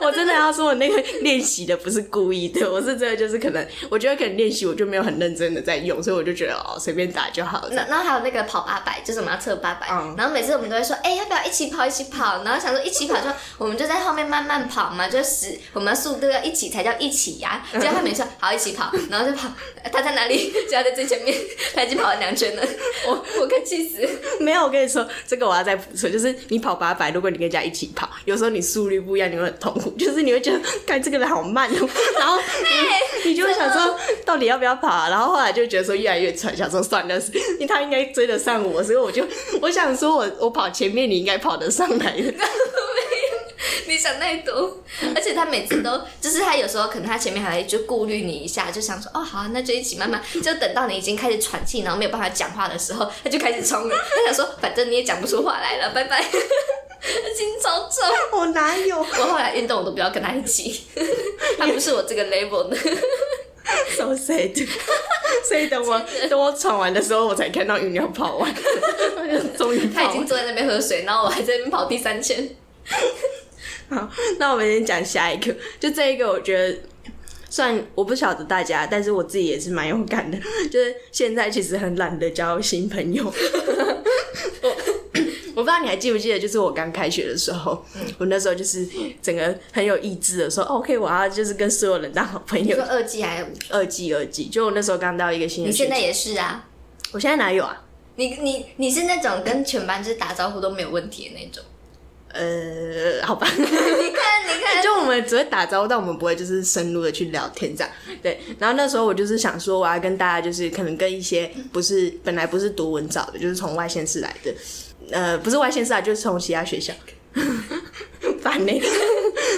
我真的要说，我那个练习的不是故意的，我是真的就是可能，我觉得可能练习我就没有很认真的在用，所以我就觉得哦，随便打就好了。然后还有那个跑八百，就是我们要测八百，然后每次我们都会说，哎，要不要一起跑一起跑？然后想说一起跑，就我们就在后面慢慢跑嘛，就是我们速度要一起才叫一起呀。结果他每次好一起跑，然后就跑，他在哪里？就在最前面，他已经跑了两圈了，我我快气死。没有，我跟你说，这个我要再补充，就是你跑八百，如果你跟人家一起跑，有时候你速率不一样，你会很痛苦。就是你会觉得，看这个人好慢哦，*laughs* 然后你就会想说，到底要不要跑？然后后来就觉得说越来越喘，想说算了，因为他应该追得上我，所以我就我想说我我跑前面，你应该跑得上来的。*laughs* *laughs* 你想太多，而且他每次都就是他有时候可能他前面还就顾虑你一下，就想说哦好，那就一起慢慢，就等到你已经开始喘气，然后没有办法讲话的时候，他就开始冲了。他想说反正你也讲不出话来了，拜拜。*laughs* 心超重，我哪有？我后来运动我都不要跟他一起，他不是我这个 level 的，so sad。所以等我等我喘完的时候，我才看到鱼鸟跑完，*laughs* 终于他已经坐在那边喝水，然后我还在那边跑第三圈。好，那我们先讲下一个，就这一个，我觉得算我不晓得大家，但是我自己也是蛮有感的，就是现在其实很懒得交新朋友。*laughs* *coughs* 我不知道你还记不记得，就是我刚开学的时候，我那时候就是整个很有意志的说，OK，我要就是跟所有人当好朋友。说二季还是二季？二季，就我那时候刚到一个新的。你现在也是啊？我现在哪有啊？你你你是那种跟全班就是打招呼都没有问题的那种？呃，好吧。*laughs* 你看你看，就我们只会打招呼，但我们不会就是深入的去聊天这样。对，然后那时候我就是想说，我要跟大家就是可能跟一些不是本来不是读文藻的，就是从外县市来的。呃，不是外县市啊，就是从其他学校，*laughs* 烦呢。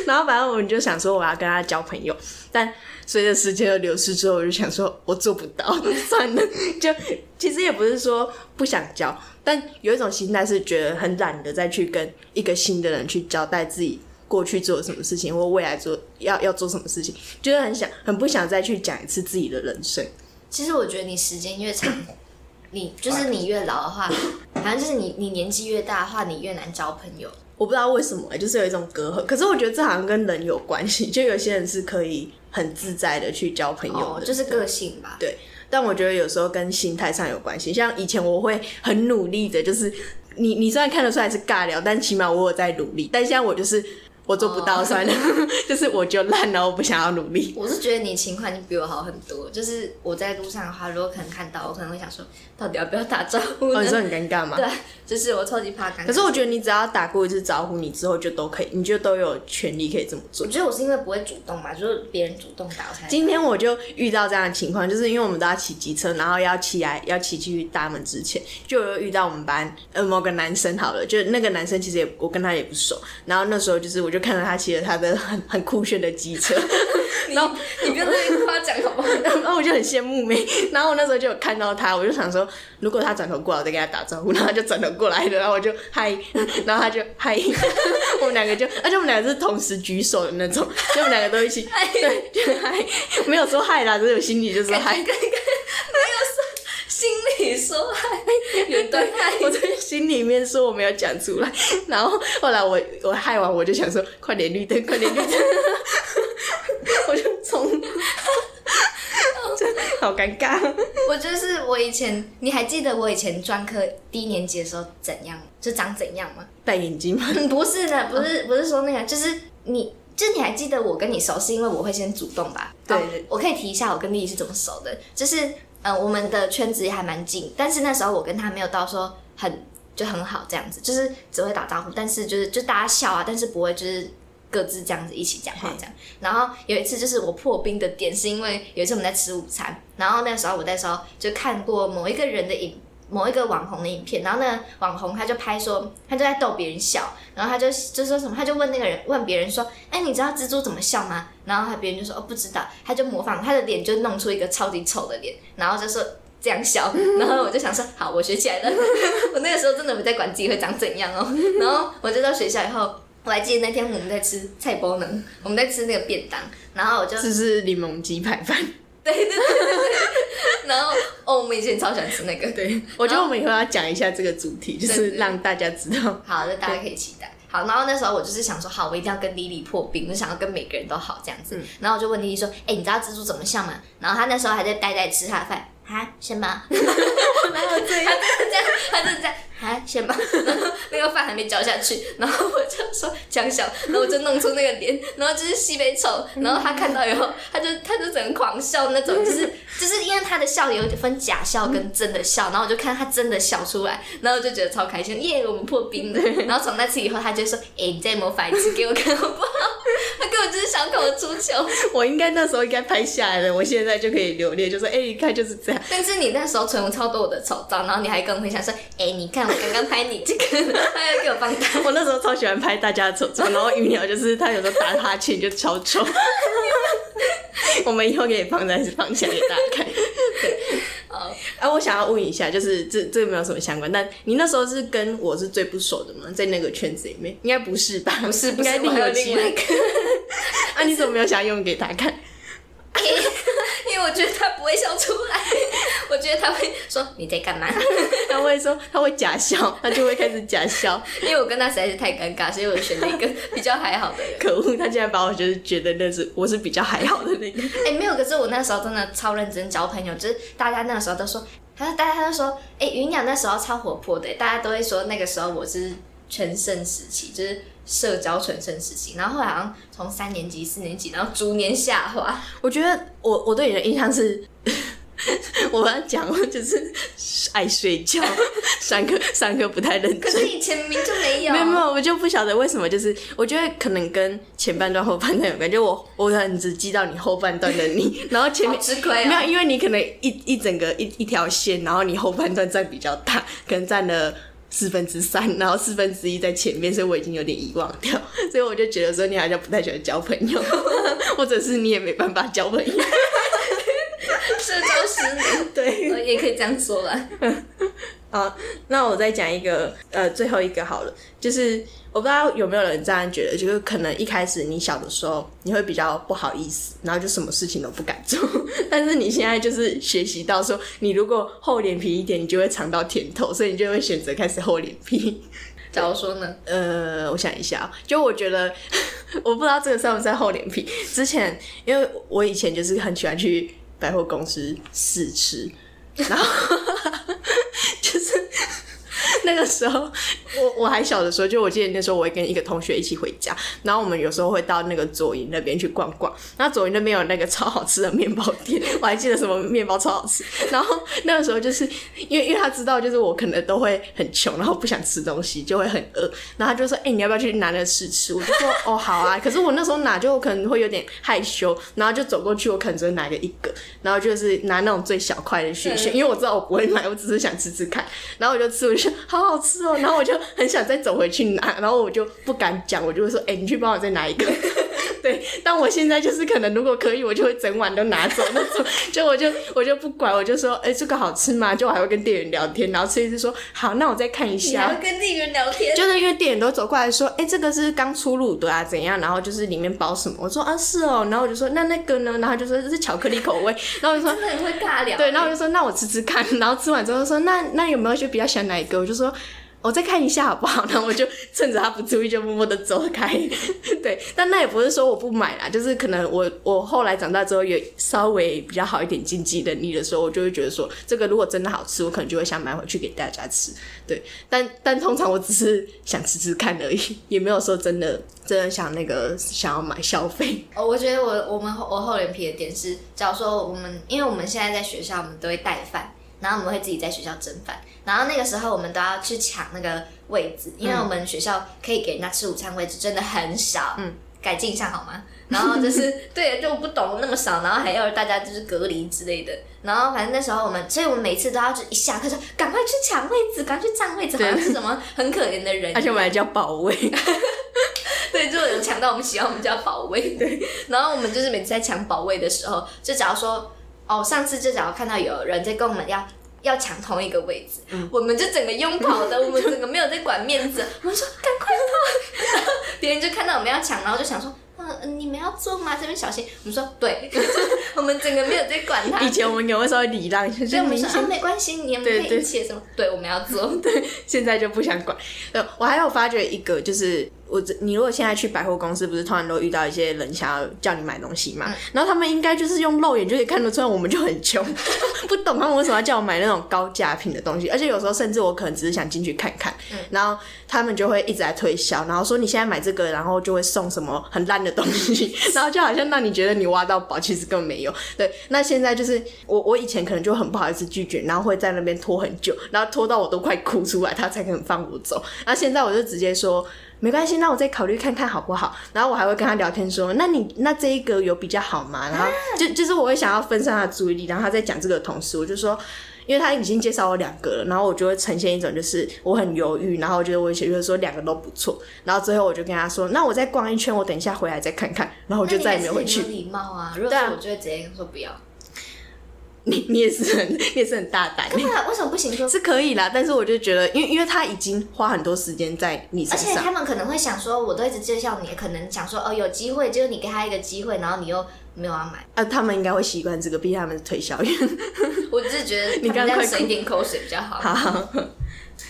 然后反正我们就想说，我要跟他交朋友。但随着时间的流逝之后，我就想说，我做不到，*laughs* 算了。就其实也不是说不想交，但有一种心态是觉得很懒得再去跟一个新的人去交代自己过去做了什么事情，或未来做要要做什么事情，就是很想很不想再去讲一次自己的人生。其实我觉得你时间越长。你就是你越老的话，反正就是你你年纪越大的话，你越难交朋友。我不知道为什么，就是有一种隔阂。可是我觉得这好像跟人有关系，*laughs* 就有些人是可以很自在的去交朋友的，就是个性吧。对，但我觉得有时候跟心态上有关系。像以前我会很努力的，就是你你虽然看得出来是尬聊，但起码我有在努力。但现在我就是我做不到算了，*laughs* 就是我就烂了，我不想要努力。我是觉得你情况已经比我好很多。就是我在路上的话，如果可能看到，我可能会想说，到底要不要打招呼呢？哦，你说很尴尬吗？对，就是我超级怕尴尬。可是我觉得你只要打过一次招呼，你之后就都可以，你就都有权利可以这么做我。觉得我是因为不会主动嘛，就是别人主动打我才。今天我就遇到这样的情况，就是因为我们都要骑机车，然后要骑来要骑去大门之前，就有遇到我们班呃某个男生好了，就那个男生其实也我跟他也不熟，然后那时候就是我就看到他骑着他的很很酷炫的机车，*laughs* 然后你不要在那边夸奖好不好？*laughs* 然后我就很羡慕没，然后我那时候就有看到他，我就想说，如果他转头过来，我再跟他打招呼，然后他就转头过来了，然后我就嗨，*laughs* 然后他就嗨，我们两个就，而且我们两个是同时举手的那种，就我们两个都一起，对，就嗨，没有说嗨啦，只是我心里就说嗨，没有说心里说嗨，有段害。我在心里面说我没有讲出来，然后后来我我害完，我就想说，快点绿灯，快点绿灯，*laughs* 我就冲，真的好尴尬。我就是我以前，你还记得我以前专科低年级的时候怎样，就长怎样吗？戴眼镜吗？嗯，不是的，*laughs* 不是不是说那个，就是你，就你还记得我跟你熟，是因为我会先主动吧？对我可以提一下我跟丽丽是怎么熟的，就是呃，我们的圈子也还蛮近，但是那时候我跟他没有到说很就很好这样子，就是只会打招呼，但是就是就大家笑啊，但是不会就是。各自这样子一起讲话这样，然后有一次就是我破冰的点，是因为有一次我们在吃午餐，然后那时候我那时候就看过某一个人的影某一个网红的影片，然后那个网红他就拍说，他就在逗别人笑，然后他就就说什么，他就问那个人问别人说，哎，你知道蜘蛛怎么笑吗？然后他别人就说哦不知道，他就模仿他的脸就弄出一个超级丑的脸，然后就说。这样笑，*laughs* 然后我就想说，好，我学起来了。*laughs* 我那个时候真的没在管自己会长怎样哦。然后我就到学校以后，我还记得那天我们在吃菜包呢，我们在吃那个便当，然后我就这是柠檬鸡排饭。对对对对对，*laughs* 然后哦，我们以前超喜欢吃那个，对，我觉得我们以后要讲一下这个主题，就是让大家知道。好，那大家可以期待。好，然后那时候我就是想说，好，我一定要跟莉莉破冰，我想要跟每个人都好这样子。然后我就问莉莉说，哎、你知道蜘蛛怎么像吗？然后她那时候还在呆呆吃她的饭，啊，什么？*laughs* 哪有这样？他真的这样，他真的这样，啊，先吧？然后那个饭还没嚼下去，然后我就说讲小，然后我就弄出那个脸，然后就是西北丑，然后他看到以后，他就他就整个狂笑那种，就是就是因为他的笑有点分假笑跟真的笑，然后我就看他真的笑出来，然后我就觉得超开心，耶，我们破冰了。*laughs* 然后从那次以后，他就说，哎、你再模仿一次给我看好不好？*laughs* 他根本就是想跟我出糗。我应该那时候应该拍下来了，我现在就可以留恋，就说哎、一看就是这样。但是你那时候存超多我的丑照，然后你还跟我分享说，哎、你看我刚刚拍你这个，他要给我放大。*laughs* 我那时候超喜欢拍大家的丑照，然后鱼鸟就是他有时候打哈欠就超丑。*laughs* 我们以后可以放在放起来给大家看。好，啊，我想要问一下，就是这这没有什么相关，但你那时候是跟我是最不熟的吗？在那个圈子里面，应该不是吧？不是应该另有有其他另外一个 *laughs* 啊，你怎么没有想要用给他看？因为我觉得他不会笑出来，我觉得他会说你在干嘛？*laughs* 他会说他会假笑，他就会开始假笑。*laughs* 因为我跟他实在是太尴尬，所以我选了一个比较还好的人。可恶，他竟然把我就是觉得那是我是比较还好的那个。*laughs* 哎、没有，可是我那时候真的超认真交朋友，就是大家那个时候都说，他说大家都说，哎、云鸟那时候超活泼的，大家都会说那个时候我是全盛时期，就是社交全盛时期。然后后来好像从三年级、四年级，然后逐年下滑。我觉得我我对你的印象是，*laughs* 我要讲我就是爱睡觉，上课上课不太认可真。是以前明明就没有，没有没有，我就不晓得为什么，就是我觉得可能跟前半段后半段有关，就我我很只记到你后半段的你，*laughs* 然后前面好吃亏没有，哦。因为你可能一一整个一一条线，然后你后半段占比较大，可能占了四分之三，然后四分之一在前面，所以我已经有点遗忘掉，*laughs* 所以我就觉得说你好像不太喜欢交朋友，或者是你也没办法交朋友，*laughs* 社交失能，对。呃也可以这样说啦。*laughs* 好，那我再讲一个，呃，最后一个好了，就是我不知道有没有人这样觉得，就是可能一开始你小的时候，你会比较不好意思，然后就什么事情都不敢做，但是你现在就是学习到说，你如果厚脸皮一点，你就会尝到甜头，所以你就会选择开始厚脸皮。*laughs* 假如说呢？呃，我想一下哦，就我觉得，我不知道这个算不算厚脸皮。之前因为我以前就是很喜欢去百货公司试吃，然后 *laughs* 就是 *laughs* 那个时候我我还小的时候，就我记得那时候我会跟一个同学一起回家，然后我们有时候会到那个左营那边去逛逛。然后左营那边有那个超好吃的面包店，我还记得什么面包超好吃。然后那个时候就是因为因为他知道就是我可能都会很穷，然后不想吃东西，就会很饿。然后他就说：“哎、你要不要去拿那个试吃？”我就说：“哦，好啊。”可是我那时候拿就可能会有点害羞，然后就走过去，我可能只会拿个一个，然后就是拿那种最小块的去选，因为我知道我不会买，我只是想吃吃看。然后我就吃，我就说好好吃哦，然后我就很想再走回去拿，然后我就不敢讲，我就会说：“哎、你去帮我再拿一个。*laughs* ”对，但我现在就是可能如果可以，我就会整碗都拿走那种，*laughs* 就我就我就不管，我就说，哎、这个好吃吗？就我还会跟店员聊天，然后吃一次说，好，那我再看一下要。跟店员聊天，就是因为店员都走过来说，哎、这个是刚出炉的啊，怎样？然后就是里面包什么？我说啊是哦，然后我就说那那个呢？然后就说这是巧克力口味，*laughs* 然后我就说真的很会尬聊。对，然后我就说那我吃吃看，然后吃完之后说那那有没有就比较喜欢哪一个？我就说我再看一下好不好？*laughs* 然后我就趁着他不注意就默默的走开。*laughs* 对，但那也不是说我不买啦，就是可能我我后来长大之后有稍微比较好一点经济能力的时候，我就会觉得说这个如果真的好吃，我可能就会想买回去给大家吃。对，但但通常我只是想吃吃看而已，也没有说真的真的想那个想要买消费。哦，我觉得我我们我厚脸皮的点是，假如说我们，因为我们现在在学校，我们都会带饭，然后我们会自己在学校蒸饭，然后那个时候我们都要去抢那个位置，因为我们学校可以给人家吃午餐位置真的很少，嗯，改进一下好吗？然后就是 *laughs* 对，就不懂那么少，然后还要大家就是隔离之类的，然后反正那时候我们，所以我们每次都要就一下课就赶快去抢位置，赶快去占位置，好像是什么 *laughs* 很可怜的人，而且我们还叫保卫，*laughs* 对，就有抢到我们喜欢我们叫保卫。对，然后我们就是每次在抢保卫的时候，就假如说，哦，上次就想要看到有人在跟我们要要抢同一个位置，我们就整个拥跑的，*laughs* 我们整个没有在管面子，我们说赶快跑，然 *laughs* 后别人就看到我们要抢，然后就想说。嗯，你们要做吗？这边小心。我们说对，*laughs* 我们整个没有在管他。以前我们可能会稍微礼让一下，所以我们说啊，没关系，你们可对对以一起什么？对，我们要做。现在就不想管。呃，我还有发觉一个，就是我这你如果现在去百货公司，不是突然都遇到一些人想要叫你买东西嘛？然后他们应该就是用肉眼就可以看得出来，我们就很穷，不懂他们为什么要叫我买那种高价品的东西。而且有时候甚至我可能只是想进去看看，然后他们就会一直在推销，然后说你现在买这个，然后就会送什么很烂的东西，*laughs* 然后就好像让你觉得你挖到宝，其实根本没有。对，那现在就是我我以前可能就很不好意思拒绝，然后会在那边拖很久，然后拖到我都快哭出来，他才肯放我走。那现在我就直接说。没关系，那我再考虑看看好不好。然后我还会跟他聊天说，那你那这一个有比较好吗？然后就就是我会想要分散他的注意力。然后他在讲这个的同时，我就说，因为他已经介绍我两个了，然后我就会呈现一种就是我很犹豫，然后我觉得我觉得说两个都不错。然后最后我就跟他说，那我再逛一圈，我等一下回来再看看。然后我就再也没有回去礼貌啊！如果我就会直接说不要。你你也是很你也是很大胆，对啊，为什么不行说是可以啦。但是我就觉得，因为因为他已经花很多时间在你身而且上，他们可能会想说，我都一直介绍你，可能想说哦有机会，就是你给他一个机会，然后你又没有要买。啊，他们应该会习惯这个，毕竟他们是推销员。*laughs* 我只是觉得你刚刚快样省一点口水比较好。好，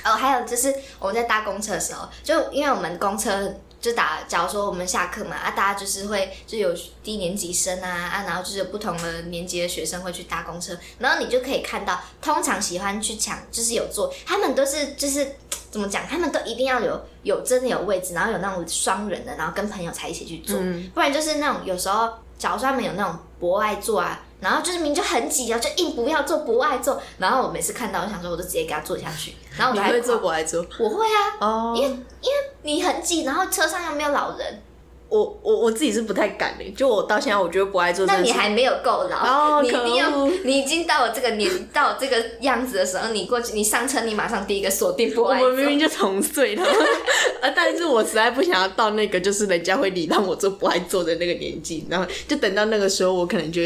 哦，还有就是我们在搭公车的时候，就因为我们公车就打，假如说我们下课嘛，啊，大家就是会就有低年级生啊啊，然后就是有不同的年级的学生会去搭公车，然后你就可以看到，通常喜欢去抢就是有座，他们都是就是怎么讲，他们都一定要有有真的有位置，然后有那种双人的，然后跟朋友才一起去坐，不然就是那种有时候，假如说他们有那种博爱座啊。然后就是明明就很挤啊，就硬不要坐，不爱坐。然后我每次看到，我想说，我就直接给他坐下去。然后我还你会做狂不爱做？我会啊，哦，因为因为你很挤，然后车上又没有老人，我我我自己是不太敢的，就我到现在我觉得不爱做这那。你还没有够老，哦你一定要，你已经到了这个年，到了这个样子的时候，你过去，你上车，你马上第一个锁定不我爱坐们明明就同岁了，*laughs* 啊！但是我实在不想要到那个就是人家会礼让我做不爱做的那个年纪，然后就等到那个时候，我可能就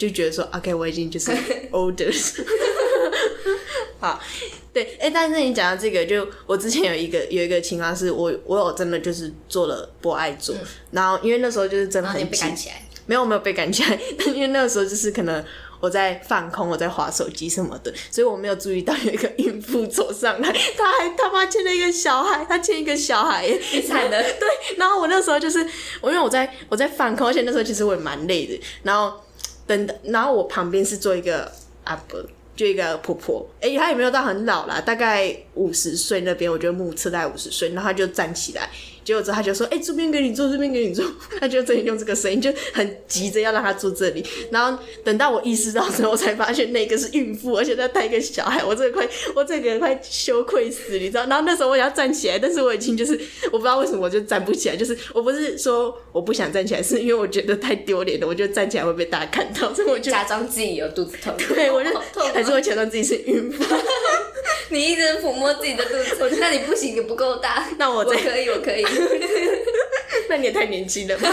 就觉得说，*laughs* OK，我已经就是 *laughs* older。好，对，哎、但是你讲到这个，就我之前有一个有一个情况是我我有真的就是做了不爱做，然后因为那时候就是真的很急，被赶起来，没有没有被赶起来，*laughs* 但因为那个时候就是可能我在放空，我在划手机什么的，所以我没有注意到有一个孕妇走上来，她还他妈牵了一个小孩，她牵一个小孩惨了。对，然后我那时候就是我因为我在我在放空，而且那时候其实我也蛮累的，然后等然后我旁边是坐一个阿伯。就一个婆婆，哎、她也没有到很老啦，大概五十岁那边，我觉得目测在五十岁，然后她就站起来，结果之后他就说，哎、这边给你坐，这边给你坐，*laughs* 他就真的用这个声音，就很急着要让他坐这里，然后等到我意识到之后，我才发现那个是孕妇，而且她带一个小孩，我这个快，*laughs* 我这个快羞愧死，你知道？然后那时候我也要站起来，但是我已经就是我不知道为什么我就站不起来，就是我不是说我不想站起来，是因为我觉得太丢脸了，我觉得站起来会被大家看到，所以我就假装自己有肚子痛，对我就 *laughs* 还是会假装自己是孕妇。*laughs* 你一直抚摸自己的肚子，*laughs* 那你不行，你不够大。*laughs* 那我，我可以，我可以。那你也太年轻了吧？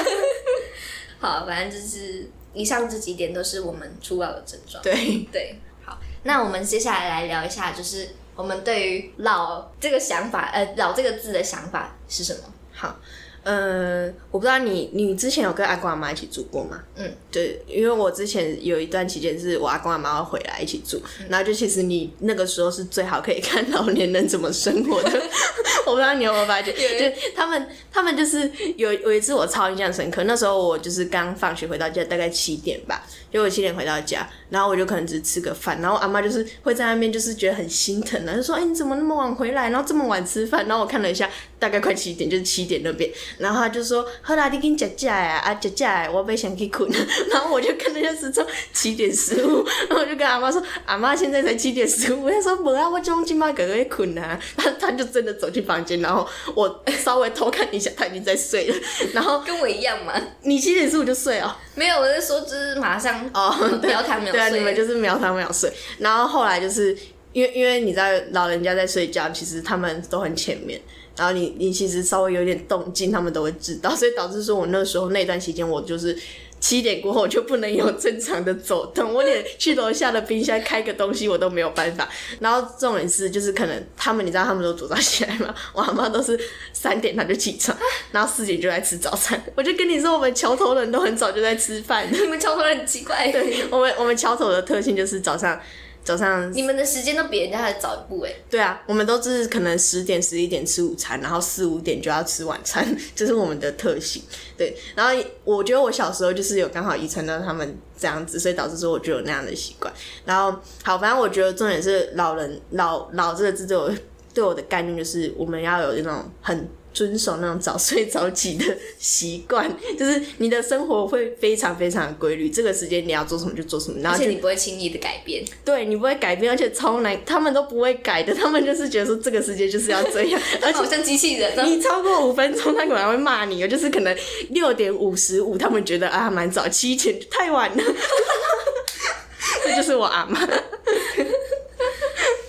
好，反正就是以上这几点都是我们初老的症状。对，对，好，那我们接下来来聊一下，就是我们对于老这个想法，呃，老这个字的想法是什么？好，呃，我不知道你你之前有跟阿公阿妈一起住过吗？嗯，对，因为我之前有一段期间是我阿公阿妈要回来一起住，然后就其实你那个时候是最好可以看老年人怎么生活的。*laughs* 我不知道你有没有发觉，就他们他们就是有有一次我超印象深刻，那时候我就是刚放学回到家，大概七点吧，就我七点回到家，然后我就可能只吃个饭，然后阿妈就是会在那边就是觉得很心疼啊，就说哎、你怎么那么晚回来，然后这么晚吃饭，然后我看了一下，大概快七点，就是七点那边，然后他就说好啦，你跟姐姐呀，啊食食的，我被想去困，*laughs* 然后我就看了一下时钟，七点十五，然后我就跟阿妈说，阿妈现在才七点十五，他说不啊，我中今晚哥哥会困啊，*laughs* 他他就真的走进房间，然后我稍微偷看一下，他已经在睡了，*laughs* 然后跟我一样嘛？你七点十五就睡哦。没有，我是说，就是马上哦，秒躺秒睡对啊，你们就是秒躺秒睡。然后后来就是因为因为你知道老人家在睡觉，其实他们都很前面。然后你你其实稍微有点动静，他们都会知道，*laughs* 所以导致说我那时候那段期间，我就是七点过后我就不能有正常的走动，我连去楼下的冰箱开个东西我都没有办法。*laughs* 然后重点是就是可能他们你知道他们都早早起来嘛，我阿妈都是三点她就起床，*laughs* 然后四点就来吃早餐。我就跟你说，我们桥头人都很早就在吃饭。你们桥头人很奇怪，对，我们我们桥头的特性就是早上早上你们的时间都比人家还早一步哎。对啊，我们都是可能十点十一点吃午餐，然后四五点就要吃晚餐，*laughs* 这是我们的特性。对，然后我觉得我小时候就是有刚好遗传到他们这样子，所以导致说我就有那样的习惯。然后好，反正我觉得重点是老人老老这个字对我对我的概念就是我们要有那种很。遵守那种早睡早起的习惯，就是你的生活会非常非常的规律，这个时间你要做什么就做什么，然后而且你不会轻易的改变，对你不会改变，而且超难，他们都不会改的，他们就是觉得说这个时间就是要这样，*laughs* 而且好像机器人。你超过五分钟，他可能会骂你哦，就是可能六点五十五，他们觉得啊蛮早，七点太晚了，*laughs* 这就是我阿妈。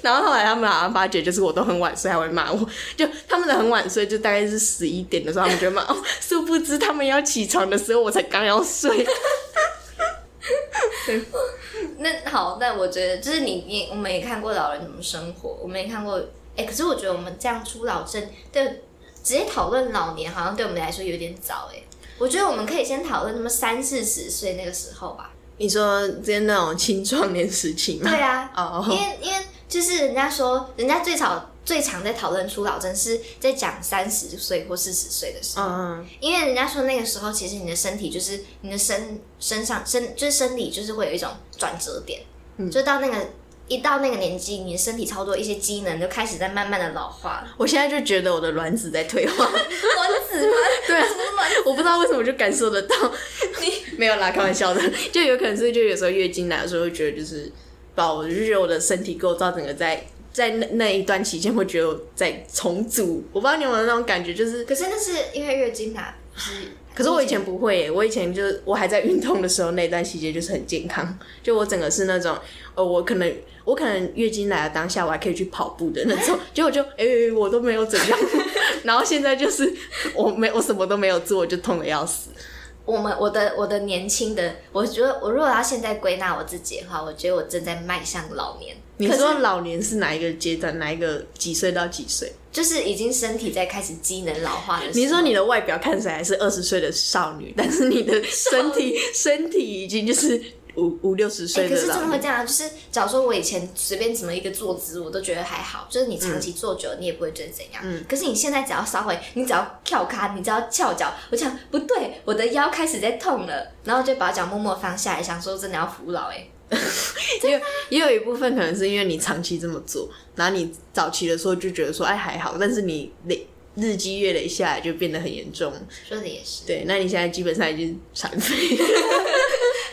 然后后来他们好像发觉，就是我都很晚睡，还会骂我。就他们的很晚睡，就大概是十一点的时候，他们就骂。哦，殊不知他们要起床的时候，我才刚要睡。*laughs* 那好，那我觉得就是你你我们也看过老人怎么生活，我们也看过，哎、可是我觉得我们这样出老症对直接讨论老年，好像对我们来说有点早哎。我觉得我们可以先讨论那么三四十岁那个时候吧。你说之前那种青壮年时期吗？对啊，哦因为因为就是人家说，人家最早最常在讨论初老症是在讲三十岁或四十岁的时候，嗯，因为人家说那个时候其实你的身体就是你的身身上身就是生理就是会有一种转折点，嗯就到那个一到那个年纪，你的身体超多一些机能就开始在慢慢的老化了。我现在就觉得我的卵子在退化。*laughs* 卵子吗？对啊什么卵子？我不知道为什么就感受得到。*laughs* 你没有啦，开玩笑的，就有可能是就有时候月经来的时候会觉得就是，我就觉得我的身体构造整个在在那那一段期间会觉得我在重组，我不知道你有没有那种感觉，就是。可是那是因为月经来，不是？*laughs* 可是我以前不会耶，我以前就是我还在运动的时候那段期间就是很健康，就我整个是那种，呃，我可能我可能月经来的当下我还可以去跑步的那种，*laughs* 结果就哎、我都没有怎样，*laughs* 然后现在就是我没我什么都没有做，我就痛的要死。我们我的我的年轻的，我觉得我如果要现在归纳我自己的话，我觉得我正在迈向老年。你说老年是哪一个阶段？哪一个几岁到几岁？就是已经身体在开始机能老化的时候。你说你的外表看起来是二十岁的少女，但是你的身体身体已经就是五五六十哎、岁可是真的会这样，就是假如说我以前随便怎么一个坐姿，我都觉得还好，就是你长期坐久了，你也不会觉得怎样。嗯可是你现在只要稍微，你只要跳咖，你只要翘脚，我想不对，我的腰开始在痛了，然后就把脚默默放下来，想说真的要服老 *laughs* 哎、也有也有一部分可能是因为你长期这么做，然后你早期的时候就觉得说哎还好，但是你累日积月累下来就变得很严重。说的也是。对，那你现在基本上已经残废。*laughs*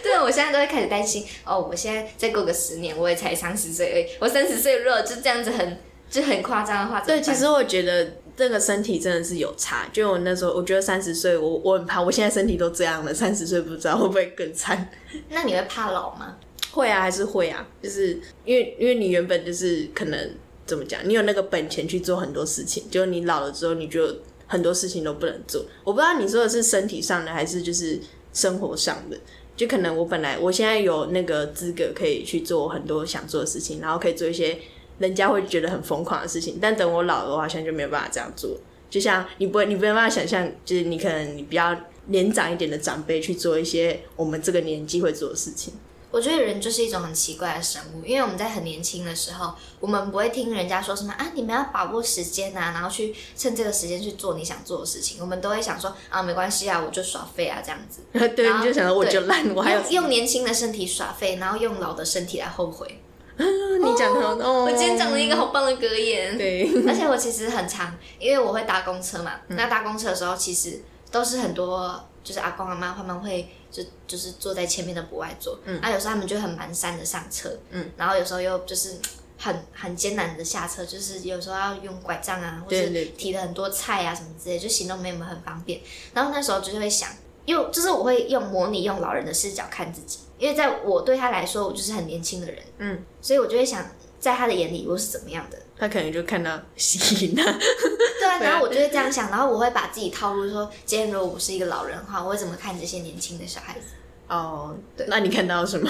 对，我现在都会开始担心哦，我现在再过个十年，我也才三十岁而已。我三十岁如果就这样子很就很夸张的话，对，其实我觉得这个身体真的是有差。就我那时候，我觉得三十岁，我我很怕，我现在身体都这样了，三十岁不知道会不会更惨。那你会怕老吗？会啊，还是会啊，就是因为因为你原本就是可能怎么讲，你有那个本钱去做很多事情，就你老了之后，你就很多事情都不能做。我不知道你说的是身体上的，还是就是生活上的。就可能我本来我现在有那个资格可以去做很多想做的事情，然后可以做一些人家会觉得很疯狂的事情。但等我老了，我好像就没有办法这样做。就像你不会，你没有办法想象，就是你可能你比较年长一点的长辈去做一些我们这个年纪会做的事情。我觉得人就是一种很奇怪的生物，因为我们在很年轻的时候，我们不会听人家说什么啊，你们要把握时间啊，然后去趁这个时间去做你想做的事情。我们都会想说啊，没关系啊，我就耍废啊，这样子。*laughs* 对，你就想到我就烂，我还有用年轻的身体耍废，然后用老的身体来后悔。*laughs* 你讲的哦，我今天讲了一个好棒的格言。对，而且我其实很长，因为我会搭公车嘛。那搭公车的时候，其实都是很多。就是阿公阿妈他们会就就是坐在前面的不外坐，嗯，啊有时候他们就很蹒跚的上车，嗯，然后有时候又就是很很艰难的下车，就是有时候要用拐杖啊，或者提了很多菜啊什么之类，就行动没有很方便。然后那时候就会想，又就是我会用模拟用老人的视角看自己，因为在我对他来说，我就是很年轻的人，嗯，所以我就会想。在他的眼里，我是怎么样的？他可能就看到吸引他。对啊，*laughs* 然后我就会这样想，然后我会把自己套路说：今天如果我是一个老人的话，我会怎么看这些年轻的小孩子？哦，对，那你看到什么？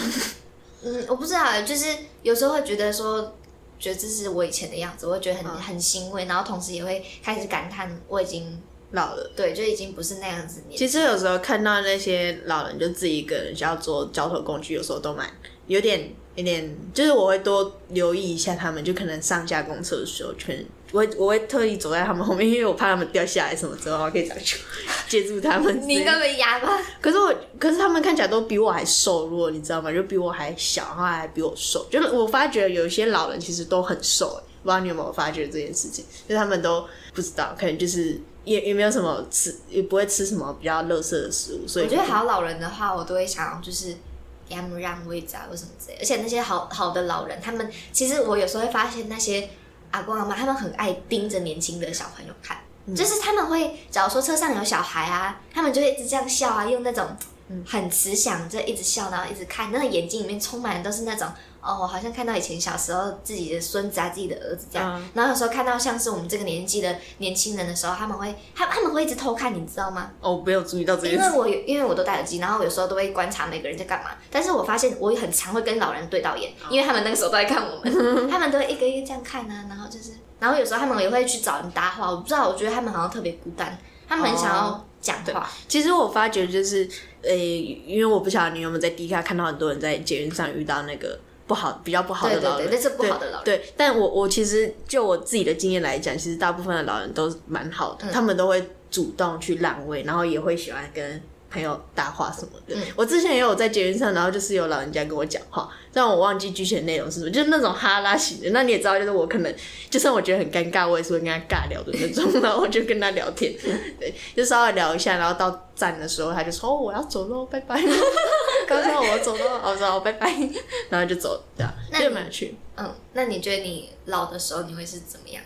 嗯，我不知道，就是有时候会觉得说，觉得这是我以前的样子，我会觉得很很欣慰，然后同时也会开始感叹我已经老了。对，就已经不是那样子。其实有时候看到那些老人就自己一个人要做交通工具，有时候都蛮有点。有点，就是我会多留意一下他们，就可能上下公厕的时候，全我会我会特意走在他们后面，因为我怕他们掉下来什么之后，可以这样接住他们。你应该被压吧？可是我，可是他们看起来都比我还瘦弱，你知道吗？就比我还小，然后还比我瘦。就是我发觉有一些老人其实都很瘦，不知道你有没有发觉这件事情？就他们都不知道，可能就是也也没有什么吃，也不会吃什么比较垃圾的食物。所以我觉得好老人的话，我都会想就是。给他们让位置啊，或什么之类。而且那些好好的老人，他们其实我有时候会发现，那些阿公阿妈他们很爱盯着年轻的小朋友看，就是他们会，假如说车上有小孩啊，他们就会一直这样笑啊，用那种很慈祥，就一直笑，然后一直看，那个眼睛里面充满的都是那种。哦，好像看到以前小时候自己的孙子啊，自己的儿子这样，然后有时候看到像是我们这个年纪的年轻人的时候，他们会他他们会一直偷看，你知道吗？哦，没有注意到这因为我因为我都戴耳机，然后有时候都会观察每个人在干嘛。但是我发现我很常会跟老人对到眼，因为他们那个时候都在看我们，*laughs* 他们都会一个一个这样看啊，然后就是，然后有时候他们也会去找人搭话。我不知道，我觉得他们好像特别孤单，他们很想要讲话。其实我发觉就是，呃，因为我不晓得你有没有在 D 卡看到很多人在捷运上遇到那个。不好，比较不好的老人，那是不好的老人。对，但我我其实就我自己的经验来讲，其实大部分的老人都蛮好的，他们都会主动去让位，然后也会喜欢跟。朋友搭话什么的，我之前也有在节目上，然后就是有老人家跟我讲话，但我忘记具体的内容是什么，就是那种哈拉型的。那你也知道，就是我可能，就算我觉得很尴尬，我也是会跟他尬聊的那种，*laughs* 然后我就跟他聊天，对，就稍微聊一下，然后到站的时候，他就说：“哦，我要走喽，拜拜。*laughs* ”刚刚我走喽，我说：“拜拜。*laughs* ”然后就走，对啊，就蛮有趣。嗯，那你觉得你老的时候你会是怎么样？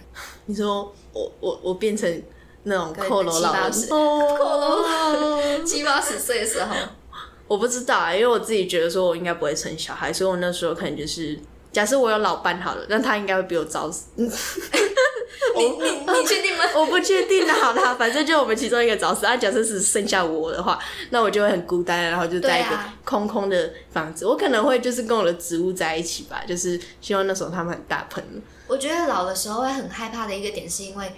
你说我我我变成？那种扣楼老人，扣楼七八十岁的时候，*laughs* 我不知道啊，因为我自己觉得说我应该不会生小孩，所以我那时候可能就是假设我有老伴好了，那他应该会比我早死。*laughs* 你你你确定吗？*laughs* 我不确定的，好啦，反正就我们其中一个早死。啊，假设是剩下我的话，那我就会很孤单，然后就在一个空空的房子。我可能会就是跟我的植物在一起吧，就是希望那时候他们很大盆。我觉得老的时候会很害怕的一个点，是因为。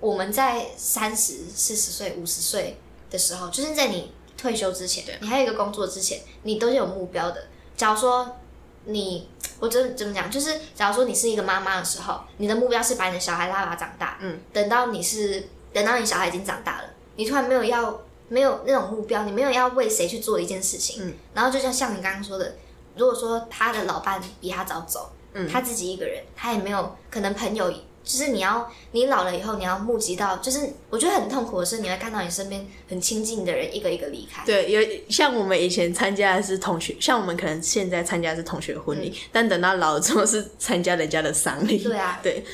我们在三十四十岁、五十岁的时候，就是在你退休之前，你还有一个工作之前，你都是有目标的。假如说你，我真怎么讲？就是假如说你是一个妈妈的时候，你的目标是把你的小孩拉拉长大。嗯。等到你是等到你小孩已经长大了，你突然没有要没有那种目标，你没有要为谁去做一件事情。嗯。然后就像像你刚刚说的，如果说他的老伴比他早走，嗯他自己一个人，他也没有可能朋友，就是你要你老了以后，你要募集到，就是我觉得很痛苦的是，你会看到你身边很亲近的人一个一个离开。对，有像我们以前参加的是同学，像我们可能现在参加的是同学婚礼，但等到老了之后是参加人家的丧礼。嗯对啊 *laughs* 对，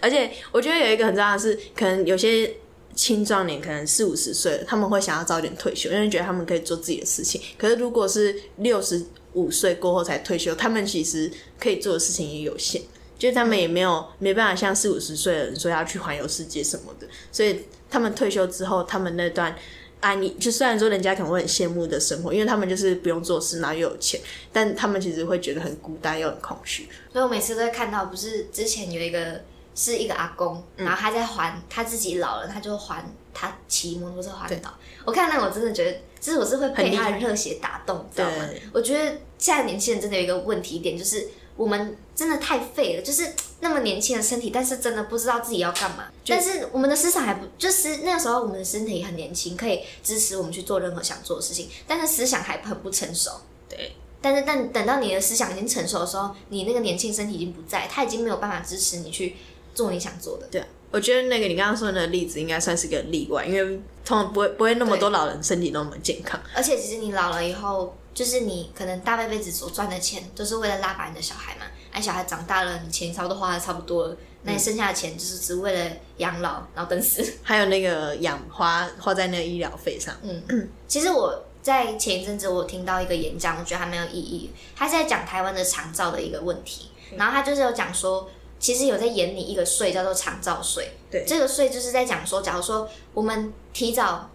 而且我觉得有一个很重要的是，可能有些青壮年可能四五十岁了，他们会想要早点退休，因为觉得他们可以做自己的事情。可是如果是六十五岁过后才退休，他们其实可以做的事情也有限。就是他们也没有没办法像四五十岁的人说要去环游世界什么的，所以他们退休之后，他们那段安逸，就虽然说人家可能会很羡慕的生活，因为他们就是不用做事，然后又有钱，但他们其实会觉得很孤单又很空虚。所以我每次都会看到，不是之前有一个是一个阿公，然后他在还他自己老了，他就还他骑摩托车环岛。我看那我真的觉得，其实我是会被他的热血打动，你知道吗？我觉得现在年轻人真的有一个问题点，就是我们真的太废了，就是那么年轻的身体，但是真的不知道自己要干嘛。但是我们的思想还不，就是那个时候我们的身体很年轻，可以支持我们去做任何想做的事情，但是思想还很不成熟。对。但是，但等到你的思想已经成熟的时候，你那个年轻身体已经不在，他已经没有办法支持你去做你想做的。对啊，我觉得那个你刚刚说的那个例子应该算是个例外，因为通常不会不会那么多老人身体那么健康。而且，其实你老了以后，就是你可能大半辈子所赚的钱，都是为了拉拔你的小孩嘛。哎，小孩长大了，你钱差不多花的差不多了，那你剩下的钱就是只为了养老，然后等死。还有那个养花花在那个医疗费上，嗯，其实我在前一阵子我有听到一个演讲，我觉得还蛮有意义。他是在讲台湾的长照的一个问题，然后他就是有讲说，其实有在演你一个税叫做长照税。对这个税就是在讲说，假如说我们提早。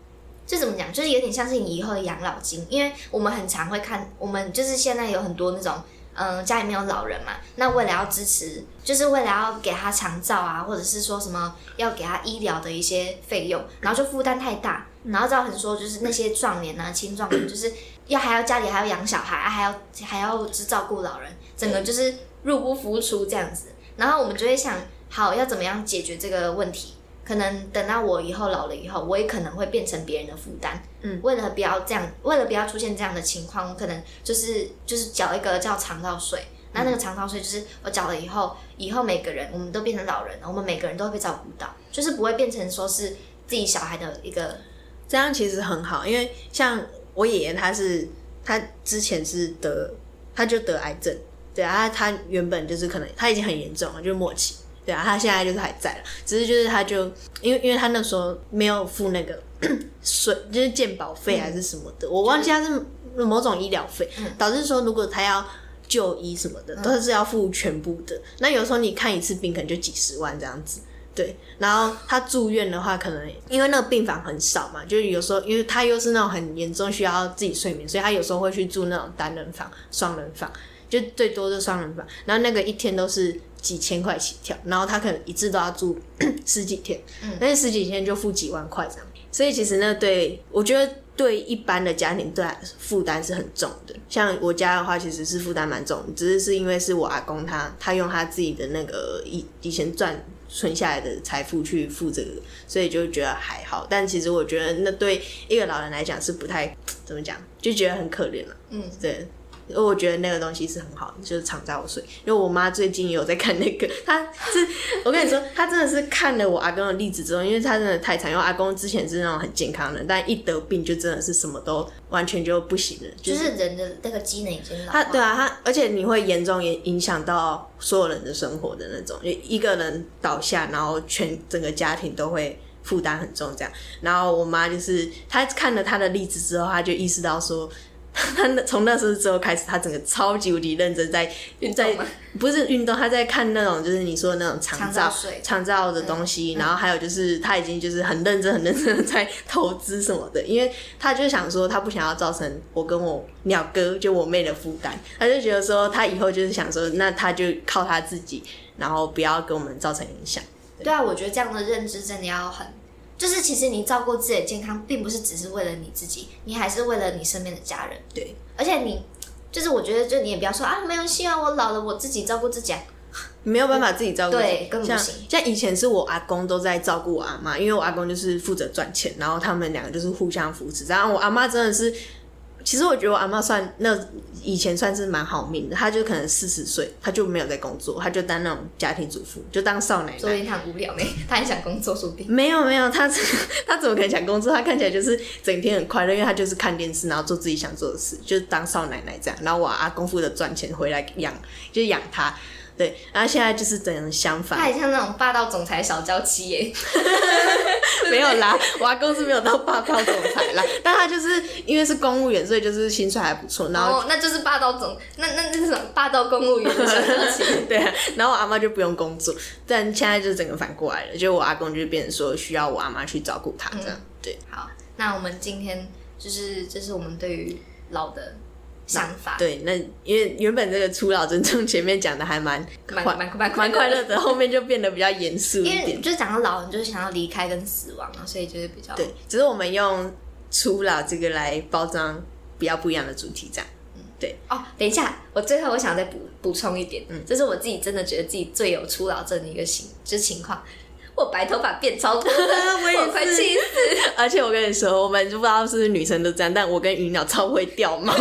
这怎么讲？就是有点像是你以后的养老金，因为我们很常会看，我们就是现在有很多那种，嗯，家里面有老人嘛，那为了要支持，就是为了要给他长照啊，或者是说什么要给他医疗的一些费用，然后就负担太大，然后造成说就是那些壮年啊、青壮年，就是要还要家里还要养小孩，还要还要就是照顾老人，整个就是入不敷出这样子。然后我们就会想，好要怎么样解决这个问题？可能等到我以后老了以后，我也可能会变成别人的负担。嗯，为了不要这样，为了不要出现这样的情况，我可能就是就是缴一个叫肠道税。那那个长照税就是我缴了以后，以后每个人我们都变成老人了，我们每个人都会被照顾到，就是不会变成说是自己小孩的一个这样其实很好，因为像我爷爷他是他之前是得他就得癌症，对啊，他他原本就是可能他已经很严重了，就是末期，对啊，他现在就是还在了，只是就是他就因为因为他那时候没有付那个 *clears throat* 税，就是健保费还是什么的，我忘记他是某种医疗费，导致说如果他要。就医什么的都是要付全部的，那有时候你看一次病可能就几十万这样子，对，然后他住院的话，可能因为那个病房很少嘛，就是有时候因为他又是那种很严重需要自己睡眠，所以他有时候会去住那种单人房、双人房，就最多就双人房，然后那个一天都是几千块起跳，然后他可能一次都要住 *clears throat* 十几天，嗯，那十几天就付几万块这样，所以其实那对我觉得对一般的家庭对负担是很重的。像我家的话，其实是负担蛮重的，只是是因为是我阿公他他用他自己的那个以以前赚存下来的财富去付这个，所以就觉得还好。但其实我觉得那对一个老人来讲是不太怎么讲，就觉得很可怜了。嗯，对。因为我觉得那个东西是很好的，就是常在我睡。因为我妈最近也有在看那个，*laughs* 她是我跟你说，她真的是看了我阿公的例子之后，因为她真的太惨，因为阿公之前是那种很健康的人，但一得病就真的是什么都完全就不行了，就是人的那个机能已经老化。他对啊，他而且你会严重影影响到所有人的生活的那种，就一个人倒下，然后全整个家庭都会负担很重这样。然后我妈就是她看了她的例子之后，她就意识到说。他那从那时候之后开始，他整个超级无敌认真在在不是运动，他在看那种就是你说的那种长长照长照的东西，然后还有就是他已经就是很认真很认真的在投资什么的，因为他就想说他不想要造成我跟我鸟哥就我妹的负担，他就觉得说他以后就是想说那他就靠他自己，然后不要给我们造成影响。对啊，我觉得这样的认知真的要很，就是其实你照顾自己的健康，并不是只是为了你自己，你还是为了你身边的家人。对，而且你就是我觉得，就你也不要说啊，没有希望我老了我自己照顾自己啊。没有办法自己照顾自己，对根本不像行像以前是我阿公都在照顾我阿妈，因为我阿公就是负责赚钱，然后他们两个就是互相扶持。然后我阿妈真的是其实我觉得我阿妈算那以前算是蛮好命的，她就可能四十岁，她就没有在工作，她就当那种家庭主妇，就当少奶奶。说不定他很无聊呢，*laughs* 她很想工作，说不定。没有没有，她 *laughs* 她怎么可能想工作？她看起来就是整天很快乐，因为她就是看电视，然后做自己想做的事，就是当少奶奶这样。然后我阿公负责赚钱回来养，就是养她。对，然后现在就是整个相反，他很像那种霸道总裁小娇妻耶。*laughs* 没有啦，我阿公是没有到霸道总裁啦，但他就是因为是公务员，所以就是薪水还不错。然后哦，那就是霸道总，那那那是什么霸道公务员的小娇妻。*laughs* 对啊，然后我阿妈就不用工作，但现在就是整个反过来了，就我阿公就变成说需要我阿妈去照顾他这样。对，好，那我们今天就是这是我们对于老的想法，对，那因为原本这个初老症状前面讲的还蛮快蛮蛮蛮蛮快乐的，后面就变得比较严肃一因为。就是讲到老人，就是想要离开跟死亡啊，所以就是比较对，只是我们用初老这个来包装比较不一样的主题，这样。对哦。等一下，我最后我想再补补充一点，嗯这是我自己真的觉得自己最有初老症的一个情就是情况。我白头发变超多，*laughs* 我也快气死！*laughs* 而且我跟你说，我们就不知道是不是女生都这样，但我跟鱼鸟超会掉毛。*laughs*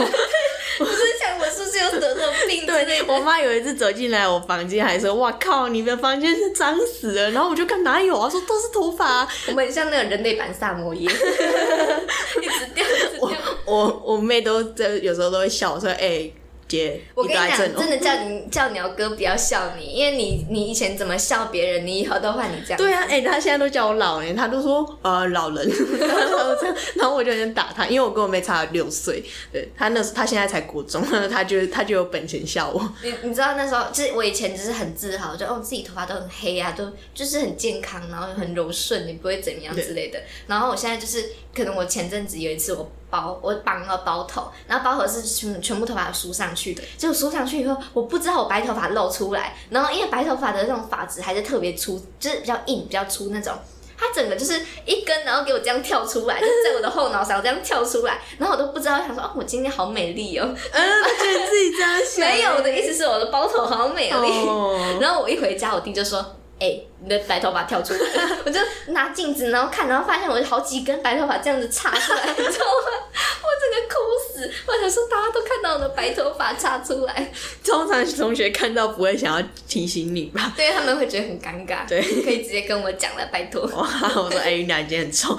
我是想我是不是有得这种病对，我妈有一次走进来我房间，还说：“哇靠，你的房间是脏死了。”然后我就看哪有啊，说都是头发、啊。我们很像那个人类版萨摩耶，一直掉，一直掉。我我妹都在有时候都会笑我说：“哎、姐，我跟你讲，真的叫你叫鸟哥不要笑你，因为你你以前怎么笑别人，你以后都换你这样。对啊，哎、他现在都叫我老年，他都说呃老人，*laughs* 然后我就很想打他，因为我跟我妹差了六岁，对他那时他现在才国中，*laughs* 他就他就有本钱笑我，*laughs* 你你知道那时候，就是我以前就是很自豪，就哦自己头发都很黑啊，都就是很健康，然后很柔顺，你不会怎么样之类的。然后我现在就是，可能我前阵子有一次我包我绑了包头，然后包头是全全部头发梳上去的，结果梳上去以后，我不知道我白头发露出来，然后因为白头发的那种发质还是特别粗，就是比较硬、比较粗那种。它整个就是一根，然后给我这样跳出来，就是在我的后脑勺这样跳出来，然后我都不知道，想说哦，我今天好美丽哦。嗯，他觉得自己这样想，没有，我的意思是我的包头好美丽。哦，*laughs* 然后我一回家，我弟就说：“哎、你的白头发跳出来了。*laughs* ”我就拿镜子，然后看，然后发现我好几根白头发这样子插出来，你知道吗？我整个哭死！我想说，大家都看到我的白头发插出来，通常同学看到不会想要提醒你吧？对他们会觉得很尴尬。对可以直接跟我讲了，拜托。*laughs* 哇，我说哎，鱼鸟今天很臭，*laughs*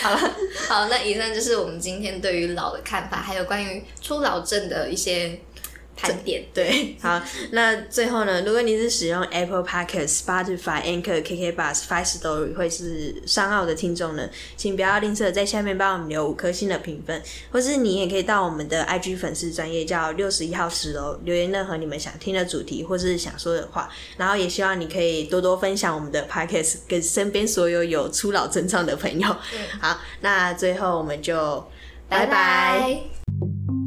好了，好，那以上就是我们今天对于老的看法，还有关于初老症的一些盘点。对，*laughs* 好，那最后呢，如果你是使用 Apple Podcast、Spotify、Anchor、KK Bus、Five Story 或是商澳的听众呢，请不要吝啬在下面帮我们留五颗星的评分，或是你也可以到我们的 IG 粉丝专业叫六十一号十楼留言任何你们想听的主题或是想说的话，然后也希望你可以多多分享我们的 Podcast 跟身边所有有初老症状的朋友。好，那最后我们就拜。拜拜